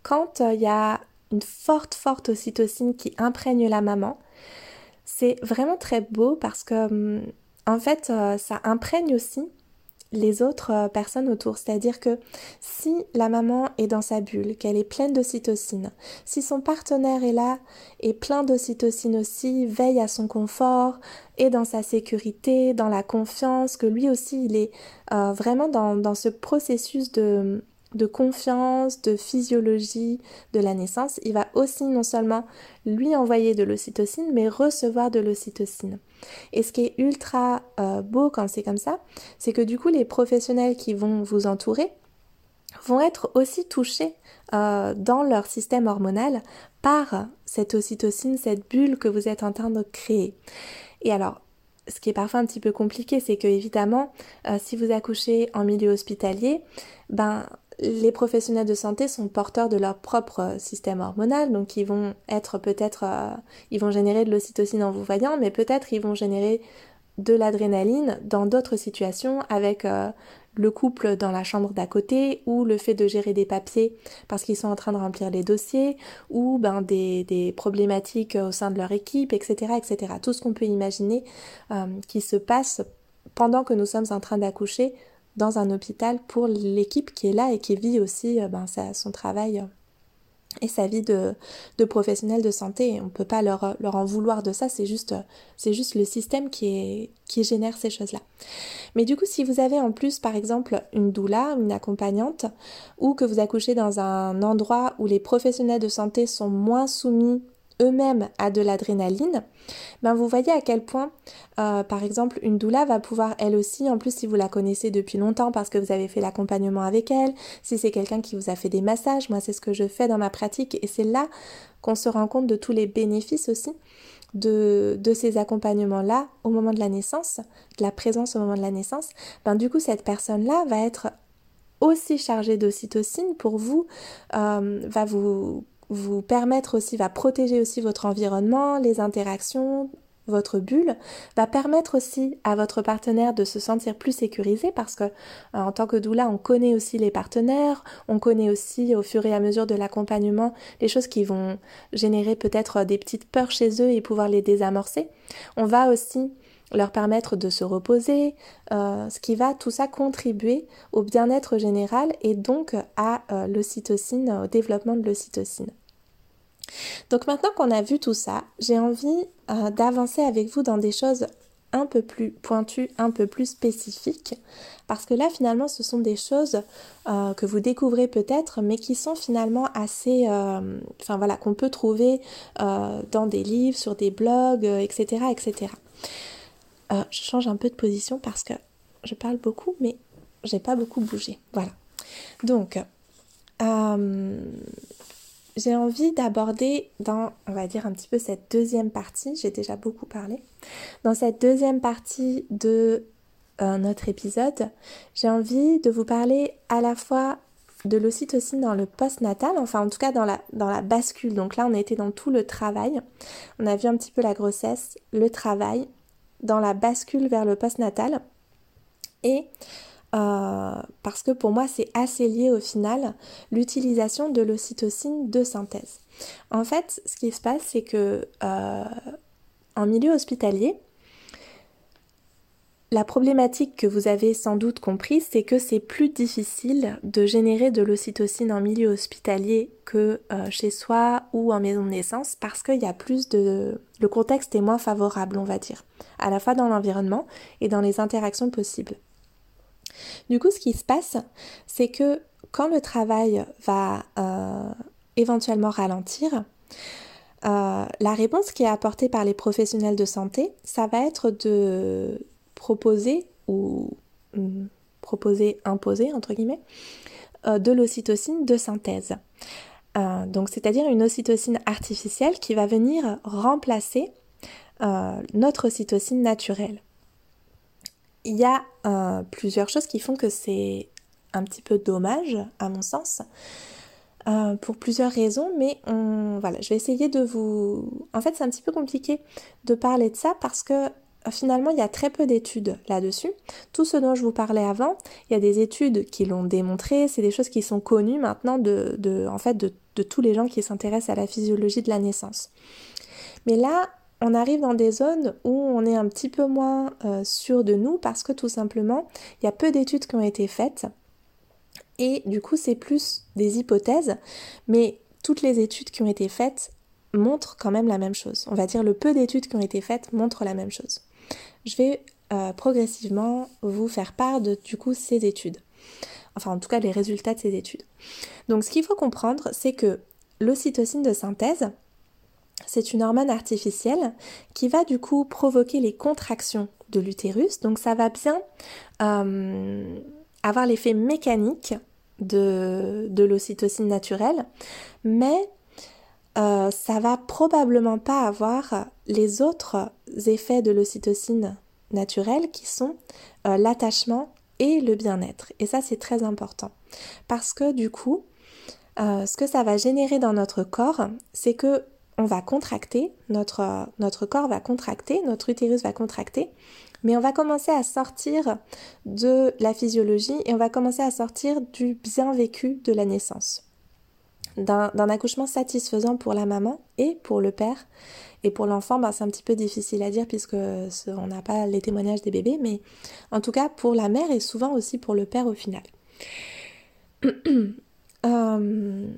quand il y a une forte, forte ocytocine qui imprègne la maman. C'est vraiment très beau parce que, hum, en fait, euh, ça imprègne aussi les autres euh, personnes autour. C'est-à-dire que si la maman est dans sa bulle, qu'elle est pleine d'ocytocine, si son partenaire est là et plein d'ocytocine aussi, veille à son confort et dans sa sécurité, dans la confiance, que lui aussi il est euh, vraiment dans, ce processus de, de confiance, de physiologie de la naissance, il va aussi non seulement lui envoyer de l'ocytocine, mais recevoir de l'ocytocine. Et ce qui est ultra euh, beau quand c'est comme ça, c'est que du coup les professionnels qui vont vous entourer vont être aussi touchés euh, dans leur système hormonal par cette ocytocine, cette bulle que vous êtes en train de créer. Et alors, ce qui est parfois un petit peu compliqué, c'est que évidemment, euh, si vous accouchez en milieu hospitalier, ben les professionnels de santé sont porteurs de leur propre euh, système hormonal, donc ils vont être peut-être, euh, ils vont générer de l'ocytocine en vous voyant, mais peut-être ils vont générer de l'adrénaline dans d'autres situations avec euh, le couple dans la chambre d'à côté ou le fait de gérer des papiers parce qu'ils sont en train de remplir les dossiers ou ben, des, problématiques au sein de leur équipe, etc. etc. Tout ce qu'on peut imaginer qui se passe pendant que nous sommes en train d'accoucher dans un hôpital pour l'équipe qui est là et qui vit aussi euh, ben, son travail euh, et sa vie de, professionnel de santé. On ne peut pas leur, leur, en vouloir de ça, c'est juste, c'est juste le système qui, est, qui génère ces choses-là. Mais du coup, si vous avez en plus, par exemple, une doula, une accompagnante, ou que vous accouchez dans un endroit où les professionnels de santé sont moins soumis eux-mêmes à de l'adrénaline, ben vous voyez à quel point, euh, par exemple, une doula va pouvoir elle aussi, en plus si vous la connaissez depuis longtemps parce que vous avez fait l'accompagnement avec elle, si c'est quelqu'un qui vous a fait des massages, moi c'est ce que je fais dans ma pratique et c'est là qu'on se rend compte de tous les bénéfices aussi. de, de ces accompagnements-là au moment de la naissance, de la présence au moment de la naissance, ben du coup cette personne-là va être aussi chargée d'ocytocine pour vous, euh, va vous, vous permettre aussi, va protéger aussi votre environnement, les interactions, votre bulle, va permettre aussi à votre partenaire de se sentir plus sécurisé parce que euh, en tant que doula, on connaît aussi les partenaires, on connaît aussi au fur et à mesure de l'accompagnement les choses qui vont générer peut-être des petites peurs chez eux et pouvoir les désamorcer. On va aussi leur permettre de se reposer, euh, ce qui va tout ça contribuer au bien-être général et donc à euh, l'ocytocine, au développement de l'ocytocine. Donc maintenant qu'on a vu tout ça, j'ai envie euh, d'avancer avec vous dans des choses un peu plus pointues, un peu plus spécifiques, parce que là finalement ce sont des choses que vous découvrez peut-être, mais qui sont finalement assez, enfin voilà, qu'on peut trouver dans des livres, sur des blogs, etc., etc. Euh, je change un peu de position parce que je parle beaucoup, mais j'ai pas beaucoup bougé. Voilà. Donc, euh, j'ai envie d'aborder dans, on va dire, un petit peu cette deuxième partie. J'ai déjà beaucoup parlé. Dans cette deuxième partie de euh, notre épisode, j'ai envie de vous parler à la fois de l'ocytocine dans le post-natal, enfin en tout cas dans la, dans la bascule. Donc là, on été dans tout le travail. On a vu un petit peu la grossesse, le travail, dans la bascule vers le postnatal. Et euh, parce que pour moi c'est assez lié au final l'utilisation de l'ocytocine de synthèse. En fait, ce qui se passe, c'est que euh, en milieu hospitalier, la problématique que vous avez sans doute comprise, c'est que c'est plus difficile de générer de l'ocytocine en milieu hospitalier que euh, chez soi ou en maison de naissance parce qu'il y a plus de... Le contexte est moins favorable, on va dire, à la fois dans l'environnement et dans les interactions possibles. Du coup, ce qui se passe, c'est que quand le travail va euh, éventuellement ralentir, euh, la réponse qui est apportée par les professionnels de santé, ça va être de proposer ou hum, proposer, imposer entre guillemets, euh, de l'ocytocine de synthèse. Donc c'est-à-dire une ocytocine artificielle qui va venir remplacer notre ocytocine naturelle. Il y a plusieurs choses qui font que c'est un petit peu dommage à mon sens. pour plusieurs raisons, mais voilà, je vais essayer de vous... En fait, c'est un petit peu compliqué de parler de ça parce que finalement, il y a très peu d'études là-dessus. Tout ce dont je vous parlais avant, il y a des études qui l'ont démontré, c'est des choses qui sont connues maintenant de, en fait, de, tous les gens qui s'intéressent à la physiologie de la naissance. Mais là, on arrive dans des zones où on est un petit peu moins euh, sûr de nous parce que tout simplement, il y a peu d'études qui ont été faites. Et du coup, c'est plus des hypothèses, mais toutes les études qui ont été faites montrent quand même la même chose. On va dire le peu d'études qui ont été faites montrent la même chose je vais euh, progressivement vous faire part de du coup ces études. Enfin en tout cas les résultats de ces études. Donc ce qu'il faut comprendre c'est que l'ocytocine de synthèse, c'est une hormone artificielle qui va du coup provoquer les contractions de l'utérus. Donc ça va bien euh, avoir l'effet mécanique de, l'ocytocine naturelle, mais euh, ça va probablement pas avoir les autres effets de l'ocytocine naturelle qui sont euh, l'attachement et le bien-être. Et ça c'est très important parce que du coup, ce que ça va générer dans notre corps, c'est que on va contracter, notre, notre corps va contracter, notre utérus va contracter, mais on va commencer à sortir de la physiologie et on va commencer à sortir du bien vécu de la naissance d'un accouchement satisfaisant pour la maman et pour le père. Et pour l'enfant, bah, c'est un petit peu difficile à dire puisque on n'a pas les témoignages des bébés, mais en tout cas pour la mère et souvent aussi pour le père au final. Euh,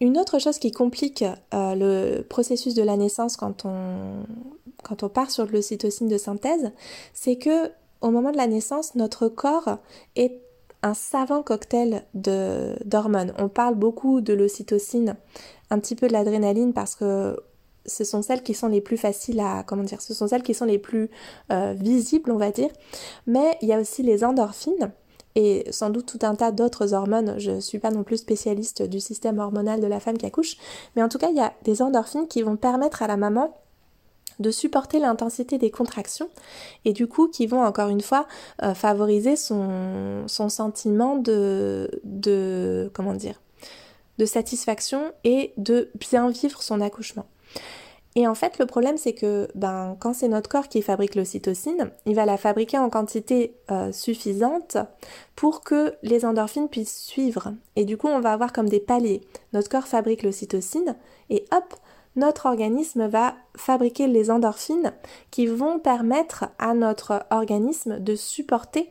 une autre chose qui complique euh, le processus de la naissance quand on, quand on part sur l'ocytocine de synthèse, c'est que au moment de la naissance, notre corps est un savant cocktail d'hormones. On parle beaucoup de l'ocytocine, un petit peu de l'adrénaline parce que ce sont celles qui sont les plus faciles à comment dire, ce sont celles qui sont les plus euh, visibles, on va dire. Mais il y a aussi les endorphines et sans doute tout un tas d'autres hormones. Je ne suis pas non plus spécialiste du système hormonal de la femme qui accouche, mais en tout cas, il y a des endorphines qui vont permettre à la maman de supporter l'intensité des contractions et du coup qui vont encore une fois euh, favoriser son, son sentiment de, de comment dire de satisfaction et de bien vivre son accouchement. Et en fait, le problème, c'est que ben, quand c'est notre corps qui fabrique l'ocytocine, il va la fabriquer en quantité euh, suffisante pour que les endorphines puissent suivre. Et du coup, on va avoir comme des paliers. Notre corps fabrique l'ocytocine et hop, notre organisme va fabriquer les endorphines qui vont permettre à notre organisme de supporter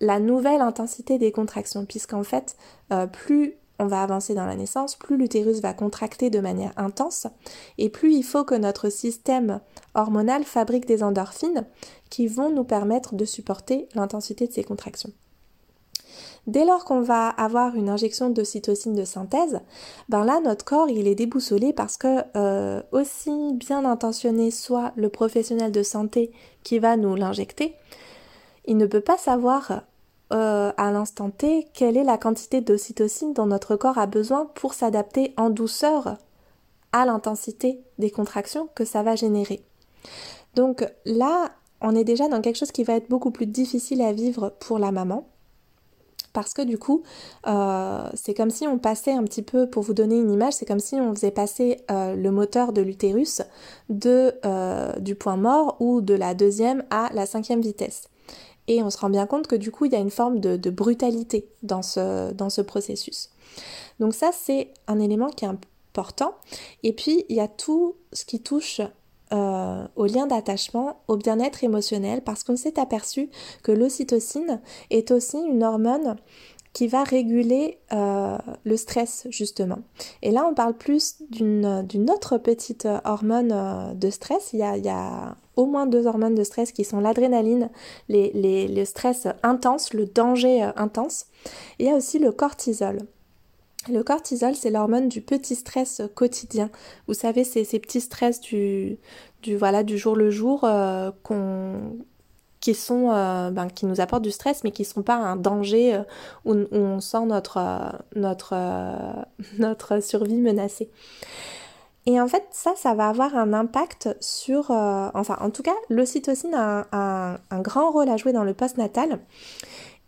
la nouvelle intensité des contractions, puisqu'en fait, euh, plus on va avancer dans la naissance, plus l'utérus va contracter de manière intense, et plus il faut que notre système hormonal fabrique des endorphines qui vont nous permettre de supporter l'intensité de ces contractions. Dès lors qu'on va avoir une injection d'ocytocine de synthèse, ben là notre corps il est déboussolé parce que euh, aussi bien intentionné soit le professionnel de santé qui va nous l'injecter, il ne peut pas savoir euh, à l'instant T quelle est la quantité d'ocytocine dont notre corps a besoin pour s'adapter en douceur à l'intensité des contractions que ça va générer. Donc là, on est déjà dans quelque chose qui va être beaucoup plus difficile à vivre pour la maman parce que du coup, euh, c'est comme si on passait un petit peu, pour vous donner une image, c'est comme si on faisait passer euh, le moteur de l'utérus du point mort ou de la deuxième à la cinquième vitesse. Et on se rend bien compte que du coup, il y a une forme de, brutalité dans ce, processus. Donc ça, c'est un élément qui est important. Et puis, il y a tout ce qui touche euh, au lien d'attachement, au bien-être émotionnel, parce qu'on s'est aperçu que l'ocytocine est aussi une hormone qui va réguler euh, le stress justement. Et là, on parle plus d'une autre petite hormone euh, de stress. Il y, a, au moins deux hormones de stress qui sont l'adrénaline, les, les, le stress intense, le danger intense. il y a aussi le cortisol. Le cortisol, c'est l'hormone du petit stress quotidien. Vous savez, c'est ces petits stress du, du, voilà, du jour le jour euh, qui sont euh, ben, qui nous apportent du stress mais qui ne sont pas un danger euh, où, on sent notre, notre, notre survie menacée. Et en fait, ça, ça va avoir un impact sur... enfin, en tout cas, l'ocytocine a un, grand rôle à jouer dans le postnatal.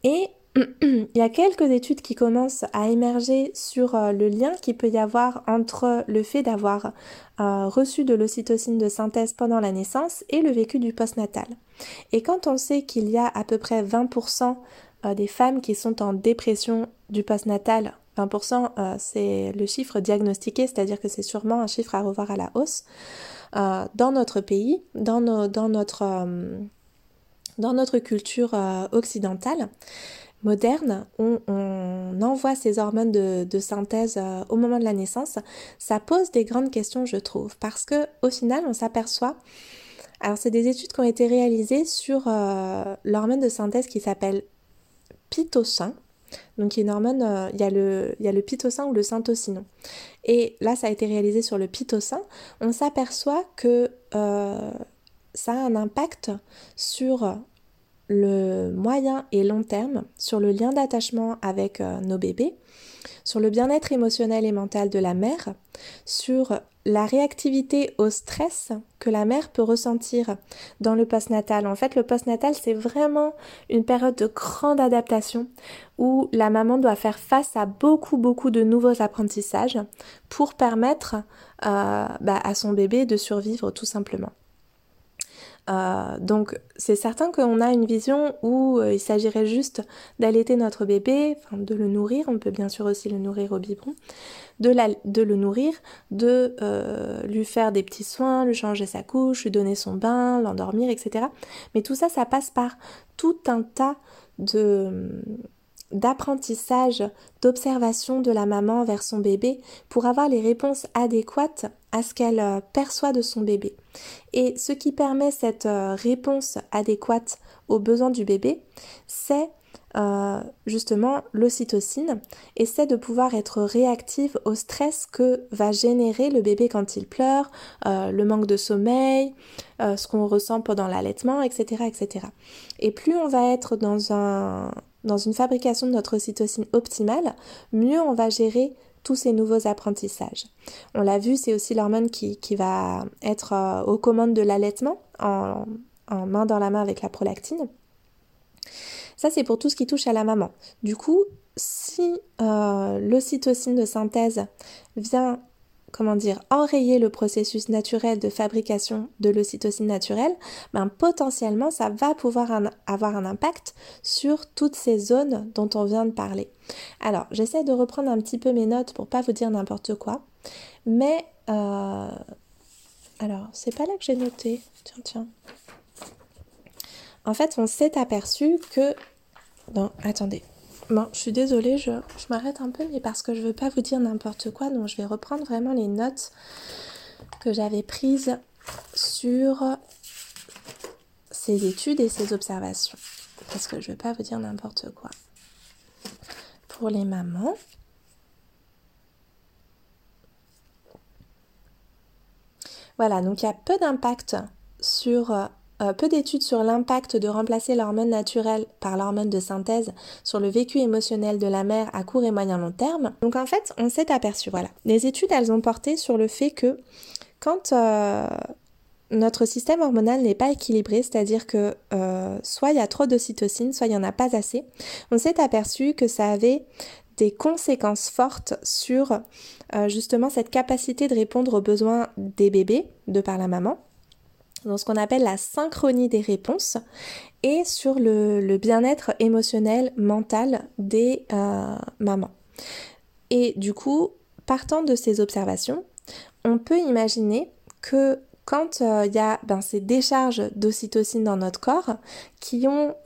Et il y a quelques études qui commencent à émerger sur euh, le lien qu'il peut y avoir entre le fait d'avoir euh, reçu de l'ocytocine de synthèse pendant la naissance et le vécu du postnatal. Et quand on sait qu'il y a à peu près 20% euh, des femmes qui sont en dépression du postnatal, 20% c'est le chiffre diagnostiqué, c'est-à-dire que c'est sûrement un chiffre à revoir à la hausse, dans notre pays, dans, dans, notre, dans notre culture occidentale, moderne, on, on, envoie ces hormones de, synthèse euh, au moment de la naissance, ça pose des grandes questions, je trouve, parce que au final, on s'aperçoit. Alors, c'est des études qui ont été réalisées sur euh, l'hormone de synthèse qui s'appelle pitocin. Donc, il y a une hormone, euh, il, y a le, il ou le syntocinon. Et là, ça a été réalisé sur le pitocin. On s'aperçoit que ça a un impact sur le moyen et long terme sur le lien d'attachement avec euh, nos bébés, sur le bien-être émotionnel et mental de la mère, sur la réactivité au stress que la mère peut ressentir dans le postnatal. En fait, le postnatal, c'est vraiment une période de grande adaptation où la maman doit faire face à beaucoup, beaucoup de nouveaux apprentissages pour permettre euh, bah, à son bébé de survivre tout simplement. Euh, donc c'est certain qu'on a une vision où euh, il s'agirait juste d'allaiter notre bébé, de le nourrir, on peut bien sûr aussi le nourrir au biberon, de, le nourrir, de euh, lui faire des petits soins, lui changer sa couche, lui donner son bain, l'endormir, etc. Mais tout ça, ça passe par tout un tas de d'apprentissage, d'observation de la maman vers son bébé pour avoir les réponses adéquates à ce qu'elle euh, perçoit de son bébé. Et ce qui permet cette euh, réponse adéquate aux besoins du bébé, c'est euh, justement l'ocytocine et c'est de pouvoir être réactive au stress que va générer le bébé quand il pleure, le manque de sommeil, ce qu'on ressent pendant l'allaitement, etc., etc. Et plus on va être dans, un, dans une fabrication de notre ocytocine optimale, mieux on va gérer tous ces nouveaux apprentissages. On l'a vu, c'est aussi l'hormone qui, va être euh, aux commandes de l'allaitement, en, main dans la main avec la prolactine. Ça, c'est pour tout ce qui touche à la maman. Du coup, si euh, l'ocytocine de synthèse vient comment dire, enrayer le processus naturel de fabrication de l'ocytocine naturelle, ben potentiellement ça va pouvoir avoir un impact sur toutes ces zones dont on vient de parler. Alors, j'essaie de reprendre un petit peu mes notes pour pas vous dire n'importe quoi, mais euh, alors c'est pas là que j'ai noté. Tiens, tiens. En fait, on s'est aperçu que non, attendez. Bon, je suis désolée, je, m'arrête un peu, mais parce que je veux pas vous dire n'importe quoi, donc je vais reprendre vraiment les notes que j'avais prises sur ces études et ces observations. Parce que je veux pas vous dire n'importe quoi. Pour les mamans, Voilà, donc il y a peu d'impact sur euh, peu d'études sur l'impact de remplacer l'hormone naturelle par l'hormone de synthèse sur le vécu émotionnel de la mère à court et moyen long terme. Donc en fait, on s'est aperçu, voilà. Les études, elles ont porté sur le fait que quand euh, notre système hormonal n'est pas équilibré, c'est-à-dire que euh, soit il y a trop d'ocytocine, soit il n'y en a pas assez, on s'est aperçu que ça avait des conséquences fortes sur justement cette capacité de répondre aux besoins des bébés de par la maman dans ce qu'on appelle la synchronie des réponses et sur le, bien-être émotionnel, mental des euh, mamans. Et du coup, partant de ces observations, on peut imaginer que quand il euh, y a ben, ces décharges d'ocytocine dans notre corps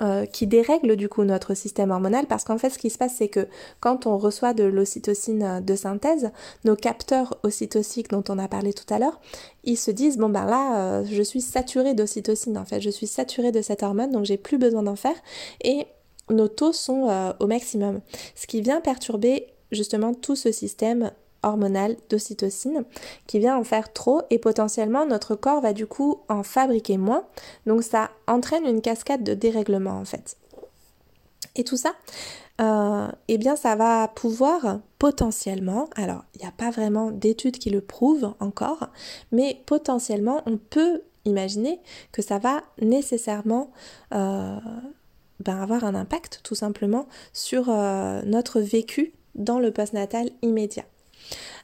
euh, qui dérèglent du coup notre système hormonal, parce qu'en fait ce qui se passe c'est que quand on reçoit de l'ocytocine euh, de synthèse, nos capteurs ocytociques dont on a parlé tout à l'heure, ils se disent bon ben là je suis saturée d'ocytocine en fait, je suis saturée de cette hormone donc j'ai plus besoin d'en faire. Et nos taux sont au maximum, ce qui vient perturber justement tout ce système hormonale d'ocytocine qui vient en faire trop et potentiellement notre corps va du coup en fabriquer moins. Donc ça entraîne une cascade de dérèglement en fait. Et tout ça, euh, eh bien ça va pouvoir potentiellement, alors il n'y a pas vraiment d'études qui le prouvent encore, mais potentiellement on peut imaginer que ça va nécessairement euh, ben, avoir un impact tout simplement sur euh, notre vécu dans le postnatal immédiat.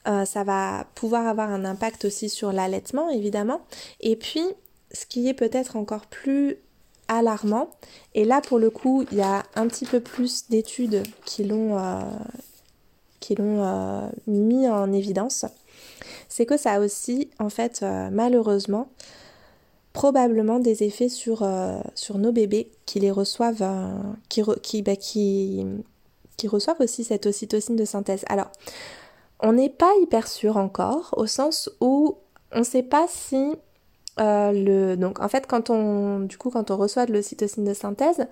Euh, ça va pouvoir avoir un impact aussi sur l'allaitement, évidemment. Et puis, ce qui est peut-être encore plus alarmant, et là pour le coup, il y a un petit peu plus d'études qui l'ont euh, euh, mis en évidence, c'est que ça a aussi, en fait, malheureusement, probablement des effets sur, sur nos bébés qui les reçoivent, qui, bah, qui, qui reçoivent aussi cette ocytocine de synthèse. Alors, on n'est pas hyper sûr encore, au sens où on ne sait pas si euh, le donc en fait quand on du coup quand on reçoit de l'ocytocine de synthèse,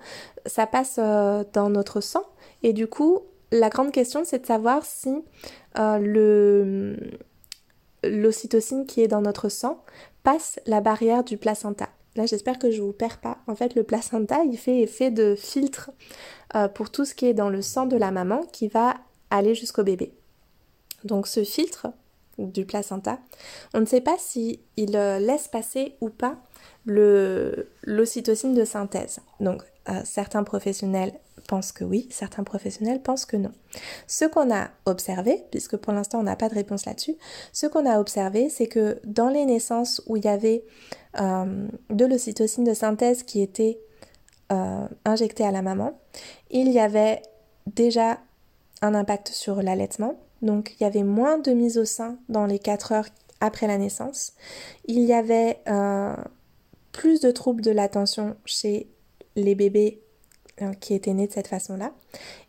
ça passe euh, dans notre sang et du coup la grande question c'est de savoir si euh, le l'ocytocine qui est dans notre sang passe la barrière du placenta. Là, j'espère que je vous perds pas. En fait, le placenta, il fait effet de filtre pour tout ce qui est dans le sang de la maman qui va aller jusqu'au bébé. Donc ce filtre du placenta, on ne sait pas s'il il euh, laisse passer ou pas l'ocytocine de synthèse. Donc euh, certains professionnels pensent que oui, certains professionnels pensent que non. Ce qu'on a observé, puisque pour l'instant on n'a pas de réponse là-dessus, ce qu'on a observé, c'est que dans les naissances où il y avait euh, de l'ocytocine de synthèse qui était injectée à la maman, il y avait déjà un impact sur l'allaitement, donc il y avait moins de mise au sein dans les 4 heures après la naissance. Il y avait euh, plus de troubles de l'attention chez les bébés euh, qui étaient nés de cette façon-là.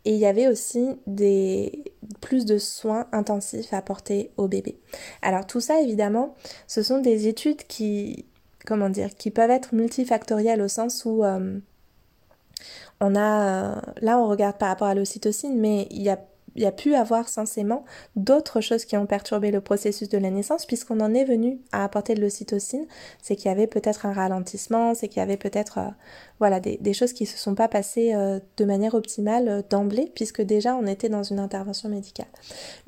Et il y avait aussi des, plus de soins intensifs apportés aux bébés. Alors tout ça, évidemment, ce sont des études qui, comment dire, qui peuvent être multifactorielles au sens où euh, on a, là on regarde par rapport à l'ocytocine, mais il y a il y a pu avoir censément d'autres choses qui ont perturbé le processus de la naissance puisqu'on en est venu à apporter de l'ocytocine, c'est qu'il y avait peut-être un ralentissement, c'est qu'il y avait peut-être euh, voilà des, choses qui ne se sont pas passées euh, de manière optimale euh, d'emblée puisque déjà on était dans une intervention médicale.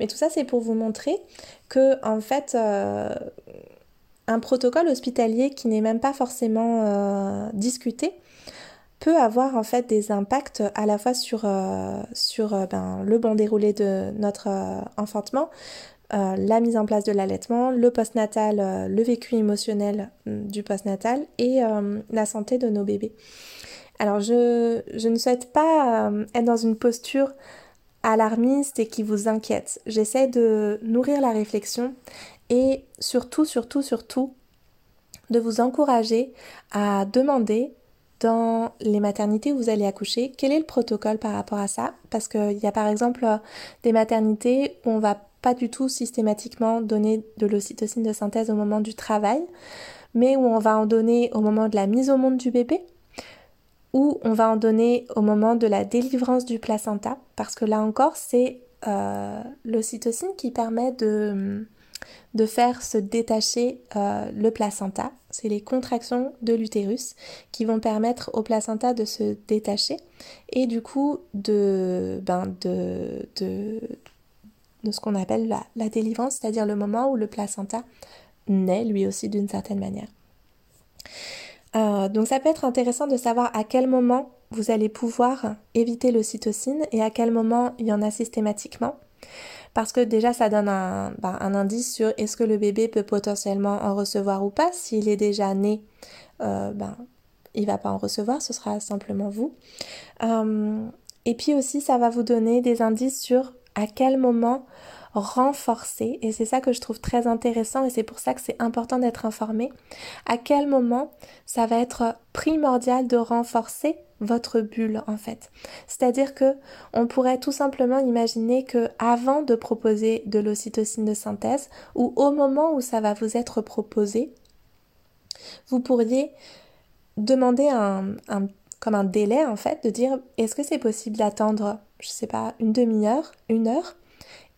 Mais tout ça c'est pour vous montrer que en fait un protocole hospitalier qui n'est même pas forcément discuté peut avoir en fait des impacts à la fois sur, euh, sur euh, ben, le bon déroulé de notre euh, enfantement, la mise en place de l'allaitement, le postnatal, le vécu émotionnel du postnatal et la santé de nos bébés. Alors je, je ne souhaite pas être dans une posture alarmiste et qui vous inquiète. J'essaie de nourrir la réflexion et surtout, surtout, surtout, de vous encourager à demander dans les maternités où vous allez accoucher, quel est le protocole par rapport à ça? Parce qu'il y a par exemple euh, des maternités où on va pas du tout systématiquement donner de l'ocytocine de synthèse au moment du travail, mais où on va en donner au moment de la mise au monde du bébé, ou on va en donner au moment de la délivrance du placenta, parce que là encore, c'est euh, l'ocytocine qui permet de de faire se détacher euh, le placenta. C'est les contractions de l'utérus qui vont permettre au placenta de se détacher et du coup de, ben de, de, ce qu'on appelle la, délivrance, c'est-à-dire le moment où le placenta naît lui aussi d'une certaine manière. Euh, donc ça peut être intéressant de savoir à quel moment vous allez pouvoir éviter l'ocytocine et à quel moment il y en a systématiquement parce que déjà ça donne un, bah, indice sur est-ce que le bébé peut potentiellement en recevoir ou pas. S'il est déjà né, euh, ben, il va pas en recevoir, ce sera simplement vous. Euh, et puis aussi ça va vous donner des indices sur à quel moment renforcer, et c'est ça que je trouve très intéressant et c'est pour ça que c'est important d'être informé, à quel moment ça va être primordial de renforcer votre bulle en fait. C'est-à-dire que on pourrait tout simplement imaginer que avant de proposer de l'ocytocine de synthèse ou au moment où ça va vous être proposé, vous pourriez demander comme un délai en fait de dire est-ce que c'est possible d'attendre je sais pas une demi-heure, une heure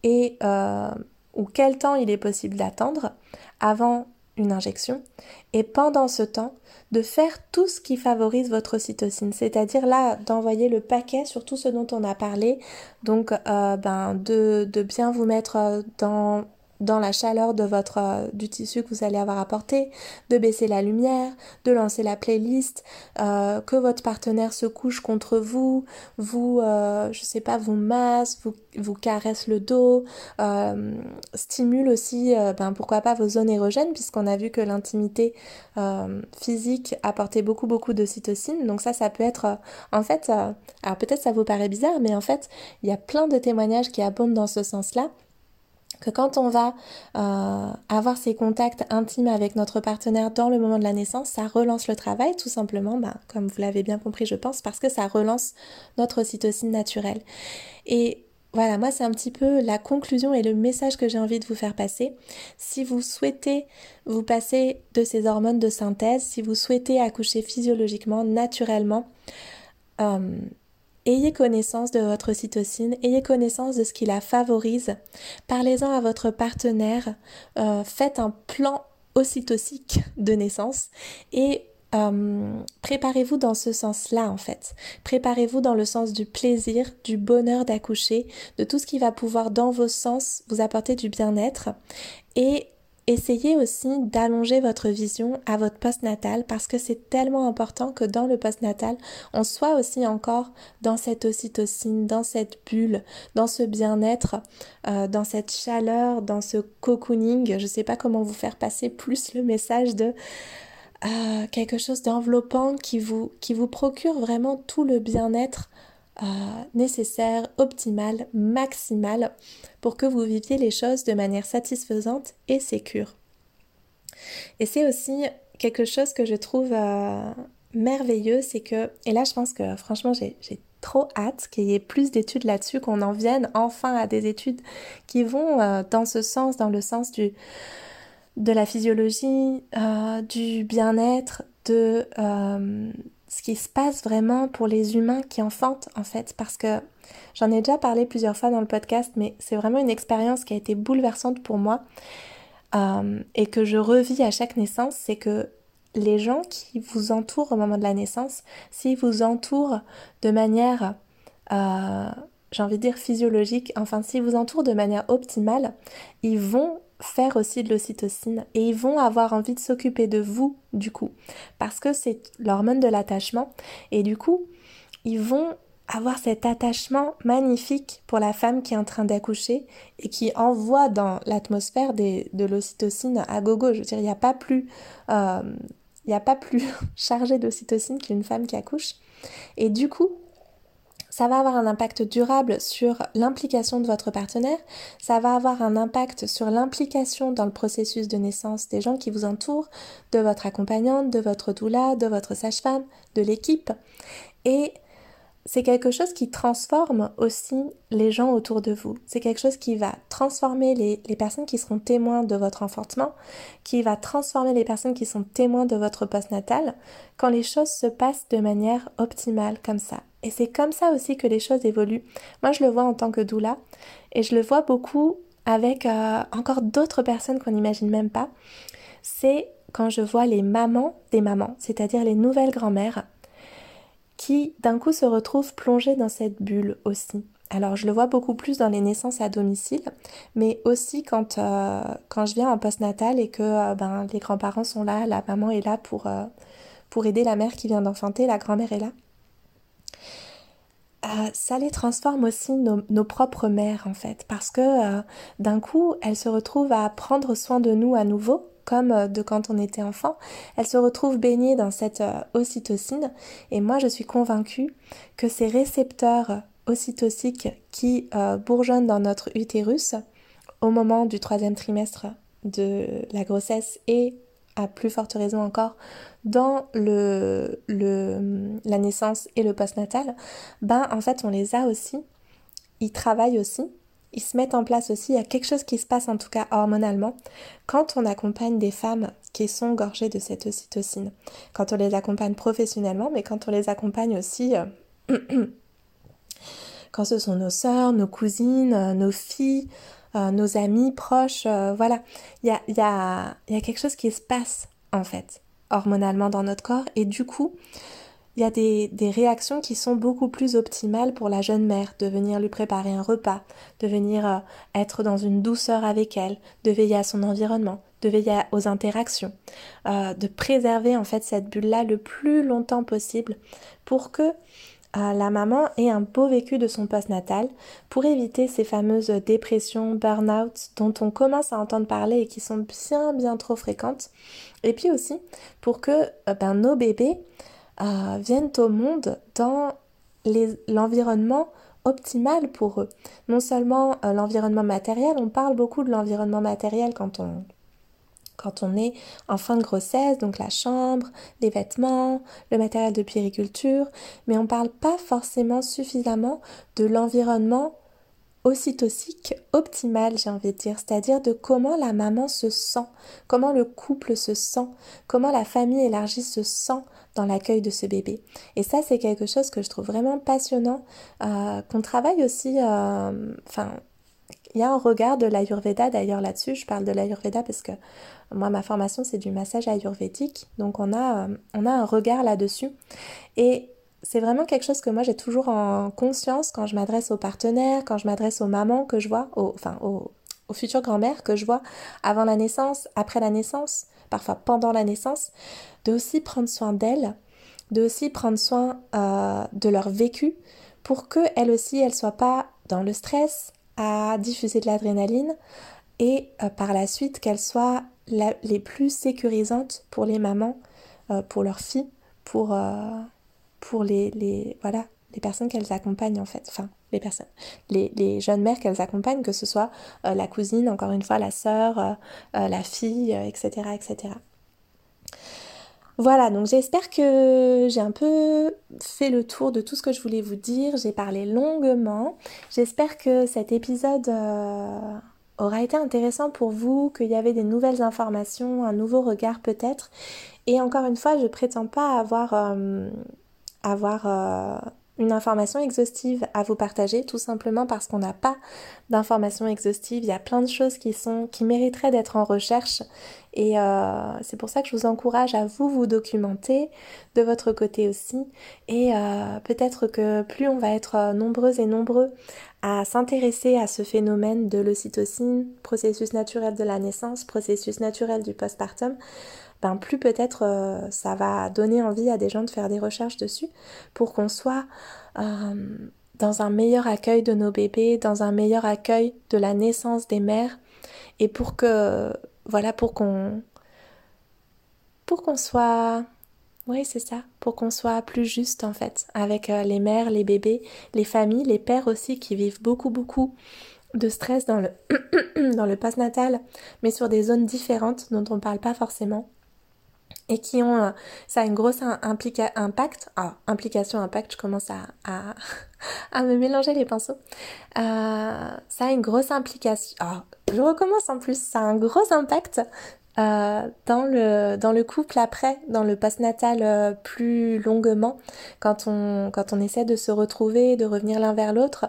et euh, ou quel temps il est possible d'attendre avant une injection et pendant ce temps de faire tout ce qui favorise votre ocytocine, c'est-à-dire là d'envoyer le paquet sur tout ce dont on a parlé, donc euh, ben, de, de, bien vous mettre euh, dans dans la chaleur de votre, euh, du tissu que vous allez avoir apporté, de baisser la lumière, de lancer la playlist, euh, que votre partenaire se couche contre vous, vous, euh, je sais pas, vous masse, vous, vous caresse le dos, stimule aussi, ben pourquoi pas vos zones érogènes, puisqu'on a vu que l'intimité physique apportait beaucoup beaucoup d'ocytocine. Donc ça, ça peut être, en fait, alors peut-être ça vous paraît bizarre, mais en fait, il y a plein de témoignages qui abondent dans ce sens-là que quand on va euh, avoir ces contacts intimes avec notre partenaire dans le moment de la naissance, ça relance le travail tout simplement, bah, comme vous l'avez bien compris je pense, parce que ça relance notre ocytocine naturelle. Et voilà, moi c'est un petit peu la conclusion et le message que j'ai envie de vous faire passer. Si vous souhaitez vous passer de ces hormones de synthèse, si vous souhaitez accoucher physiologiquement, naturellement, euh, Ayez connaissance de votre cytocine, ayez connaissance de ce qui la favorise. Parlez-en à votre partenaire, euh, faites un plan ocytocique de naissance et euh, préparez-vous dans ce sens-là en fait. Préparez-vous dans le sens du plaisir, du bonheur d'accoucher, de tout ce qui va pouvoir dans vos sens vous apporter du bien-être et Essayez aussi d'allonger votre vision à votre postnatal parce que c'est tellement important que dans le postnatal, on soit aussi encore dans cette ocytocine, dans cette bulle, dans ce bien-être, euh, dans cette chaleur, dans ce cocooning. Je ne sais pas comment vous faire passer plus le message de euh, quelque chose d'enveloppant qui vous, qui vous procure vraiment tout le bien-être euh, nécessaire, optimal, maximal pour que vous viviez les choses de manière satisfaisante et sécure. Et c'est aussi quelque chose que je trouve euh, merveilleux, c'est que, et là je pense que franchement j'ai trop hâte qu'il y ait plus d'études là-dessus, qu'on en vienne enfin à des études qui vont euh, dans ce sens, dans le sens du, de la physiologie, du bien-être, de ce qui se passe vraiment pour les humains qui enfantent en fait parce que j'en ai déjà parlé plusieurs fois dans le podcast mais c'est vraiment une expérience qui a été bouleversante pour moi euh, et que je revis à chaque naissance c'est que les gens qui vous entourent au moment de la naissance s'ils vous entourent de manière euh, j'ai envie de dire physiologique enfin s'ils vous entourent de manière optimale ils vont faire aussi de l'ocytocine et ils vont avoir envie de s'occuper de vous du coup parce que c'est l'hormone de l'attachement et du coup ils vont avoir cet attachement magnifique pour la femme qui est en train d'accoucher et qui envoie dans l'atmosphère de l'ocytocine à gogo. Je veux dire, il n'y a pas plus, euh, il a pas plus chargé d'ocytocine qu'une femme qui accouche. Et du coup, ça va avoir un impact durable sur l'implication de votre partenaire, ça va avoir un impact sur l'implication dans le processus de naissance des gens qui vous entourent, de votre accompagnante, de votre doula, de votre sage-femme, de l'équipe. Et c'est quelque chose qui transforme aussi les gens autour de vous. C'est quelque chose qui va transformer les, personnes qui seront témoins de votre enfantement, qui va transformer les personnes qui sont témoins de votre postnatal, quand les choses se passent de manière optimale comme ça. Et c'est comme ça aussi que les choses évoluent. Moi, je le vois en tant que doula et je le vois beaucoup avec euh, encore d'autres personnes qu'on n'imagine même pas. C'est quand je vois les mamans des mamans, c'est-à-dire les nouvelles grand-mères, qui d'un coup se retrouvent plongées dans cette bulle aussi. Alors je le vois beaucoup plus dans les naissances à domicile, mais aussi quand, euh, je viens en postnatal et que euh, ben, les grands-parents sont là, la maman est là pour aider la mère qui vient d'enfanter, la grand-mère est là. Euh, ça les transforme aussi nos, propres mères en fait, parce que euh, d'un coup, elles se retrouvent à prendre soin de nous à nouveau, comme euh, de quand on était enfant. Elles se retrouvent baignées dans cette ocytocine, et moi je suis convaincue que ces récepteurs ocytociques qui bourgeonnent dans notre utérus au moment du troisième trimestre de la grossesse et à plus forte raison encore dans le, la naissance et le postnatal, ben en fait on les a aussi, ils travaillent aussi, ils se mettent en place aussi, il y a quelque chose qui se passe en tout cas hormonalement quand on accompagne des femmes qui sont gorgées de cette ocytocine, quand on les accompagne professionnellement, mais quand on les accompagne aussi... Euh, quand ce sont nos sœurs, nos cousines, euh, nos filles, nos amis proches, voilà. Il y a, y, a, quelque chose qui se passe en fait hormonalement dans notre corps et du coup il y a des, réactions qui sont beaucoup plus optimales pour la jeune mère, de venir lui préparer un repas, de venir euh, être dans une douceur avec elle, de veiller à son environnement, de veiller aux interactions, euh, de préserver en fait cette bulle-là le plus longtemps possible pour que la maman ait un beau vécu de son postnatal pour éviter ces fameuses dépressions, burn-out dont on commence à entendre parler et qui sont bien bien trop fréquentes. Et puis aussi pour que euh, ben, nos bébés euh, viennent au monde dans l'environnement optimal pour eux. Non seulement euh, l'environnement matériel, on parle beaucoup de l'environnement matériel quand on quand on est en fin de grossesse, donc la chambre, les vêtements, le matériel de périculture, mais on ne parle pas forcément suffisamment de l'environnement ocytocique optimal, j'ai envie de dire, c'est-à-dire de comment la maman se sent, comment le couple se sent, comment la famille élargie se sent dans l'accueil de ce bébé. Et ça, c'est quelque chose que je trouve vraiment passionnant, euh, qu'on travaille aussi, euh, enfin, il y a un regard de l'Ayurveda d'ailleurs là-dessus. Je parle de l'Ayurveda parce que moi, ma formation, c'est du massage ayurvédique. Donc, on a, euh, on a un regard là-dessus. Et c'est vraiment quelque chose que moi, j'ai toujours en conscience quand je m'adresse aux partenaires, quand je m'adresse aux mamans que je vois, enfin, aux, futures grand-mères que je vois avant la naissance, après la naissance, parfois pendant la naissance, de aussi prendre soin d'elles, de aussi prendre soin euh, de leur vécu pour qu'elles aussi, elles soient pas dans le stress, à diffuser de l'adrénaline et euh, par la suite qu'elles soient les plus sécurisantes pour les mamans, euh, pour leurs filles, pour, euh, pour les, les, voilà, les personnes qu'elles accompagnent en fait, enfin les personnes, les, les jeunes mères qu'elles accompagnent, que ce soit la cousine, encore une fois la sœur, la fille, etc., etc. Voilà, donc j'espère que j'ai un peu fait le tour de tout ce que je voulais vous dire. J'ai parlé longuement. J'espère que cet épisode euh, aura été intéressant pour vous, qu'il y avait des nouvelles informations, un nouveau regard peut-être. Et encore une fois, je prétends pas avoir euh, avoir euh, une information exhaustive à vous partager, tout simplement parce qu'on n'a pas d'informations exhaustives. Il y a plein de choses qui sont qui mériteraient d'être en recherche, et euh, c'est pour ça que je vous encourage à vous vous documenter de votre côté aussi. Et euh, peut-être que plus on va être nombreuses et nombreux à s'intéresser à ce phénomène de l'ocytocine, processus naturel de la naissance, processus naturel du postpartum, ben plus peut-être euh, ça va donner envie à des gens de faire des recherches dessus pour qu'on soit euh, dans un meilleur accueil de nos bébés, dans un meilleur accueil de la naissance des mères et pour que voilà pour qu'on pour qu'on soit oui, c'est ça, pour qu'on soit plus juste en fait, avec euh, les mères, les bébés, les familles, les pères aussi qui vivent beaucoup beaucoup de stress dans le, dans le natal mais sur des zones différentes dont on ne parle pas forcément et qui ont euh, ça a une grosse impact. Ah, implication impact je commence à, à, me mélanger les pinceaux. Euh, ça a une grosse implication ah, je recommence en plus ça a un gros impact euh, dans, le, dans le couple après, dans le post-natal plus longuement, quand on, quand on essaie de se retrouver, de revenir l'un vers l'autre,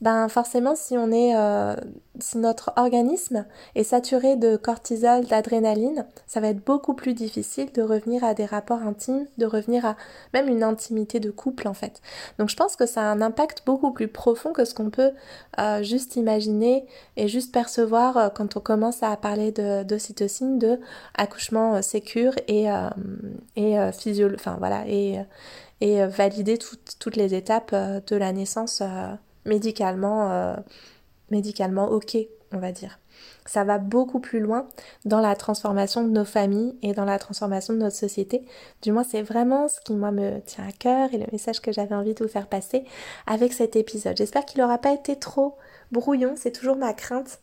ben forcément si on est euh, si notre organisme est saturé de cortisol, d'adrénaline, ça va être beaucoup plus difficile de revenir à des rapports intimes, de revenir à même une intimité de couple en fait. Donc je pense que ça a un impact beaucoup plus profond que ce qu'on peut euh, juste imaginer et juste percevoir euh, quand on commence à parler de d'ocytocine, de accouchement sécure et et enfin voilà et et valider toutes les étapes de la naissance médicalement, euh, médicalement ok, on va dire. Ça va beaucoup plus loin dans la transformation de nos familles et dans la transformation de notre société. Du moins, c'est vraiment ce qui, moi, me tient à cœur et le message que j'avais envie de vous faire passer avec cet épisode. J'espère qu'il n'aura pas été trop brouillon, c'est toujours ma crainte.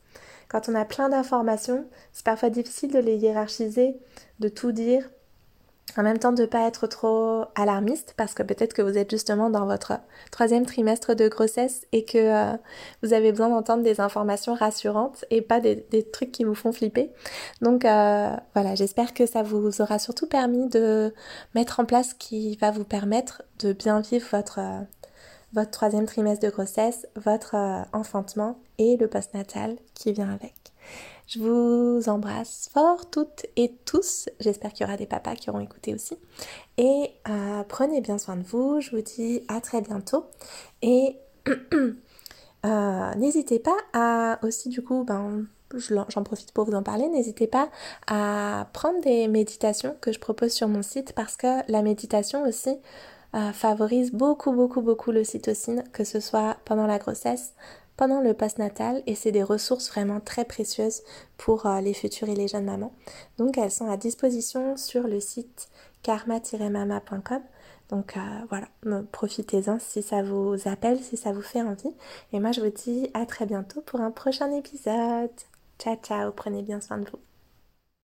Quand on a plein d'informations, c'est parfois difficile de les hiérarchiser, de tout dire, en même temps de ne pas être trop alarmiste parce que peut-être que vous êtes justement dans votre troisième trimestre de grossesse et que euh, vous avez besoin d'entendre des informations rassurantes et pas des, trucs qui vous font flipper. Donc euh, voilà, j'espère que ça vous aura surtout permis de mettre en place ce qui va vous permettre de bien vivre votre, euh, votre troisième trimestre de grossesse, votre enfantement et le postnatal qui vient avec. Je vous embrasse fort toutes et tous. J'espère qu'il y aura des papas qui auront écouté aussi. Et euh, prenez bien soin de vous. Je vous dis à très bientôt. Et euh, n'hésitez pas à aussi du coup, ben, j'en profite pour vous en parler, n'hésitez pas à prendre des méditations que je propose sur mon site parce que la méditation aussi euh, favorise beaucoup beaucoup beaucoup l'ocytocine, que ce soit pendant la grossesse, pendant le post-natal et c'est des ressources vraiment très précieuses pour euh, les futures et les jeunes mamans. Donc elles sont à disposition sur le site karma-mama.com. Donc euh, voilà, profitez-en si ça vous appelle, si ça vous fait envie. Et moi je vous dis à très bientôt pour un prochain épisode. Ciao ciao, prenez bien soin de vous.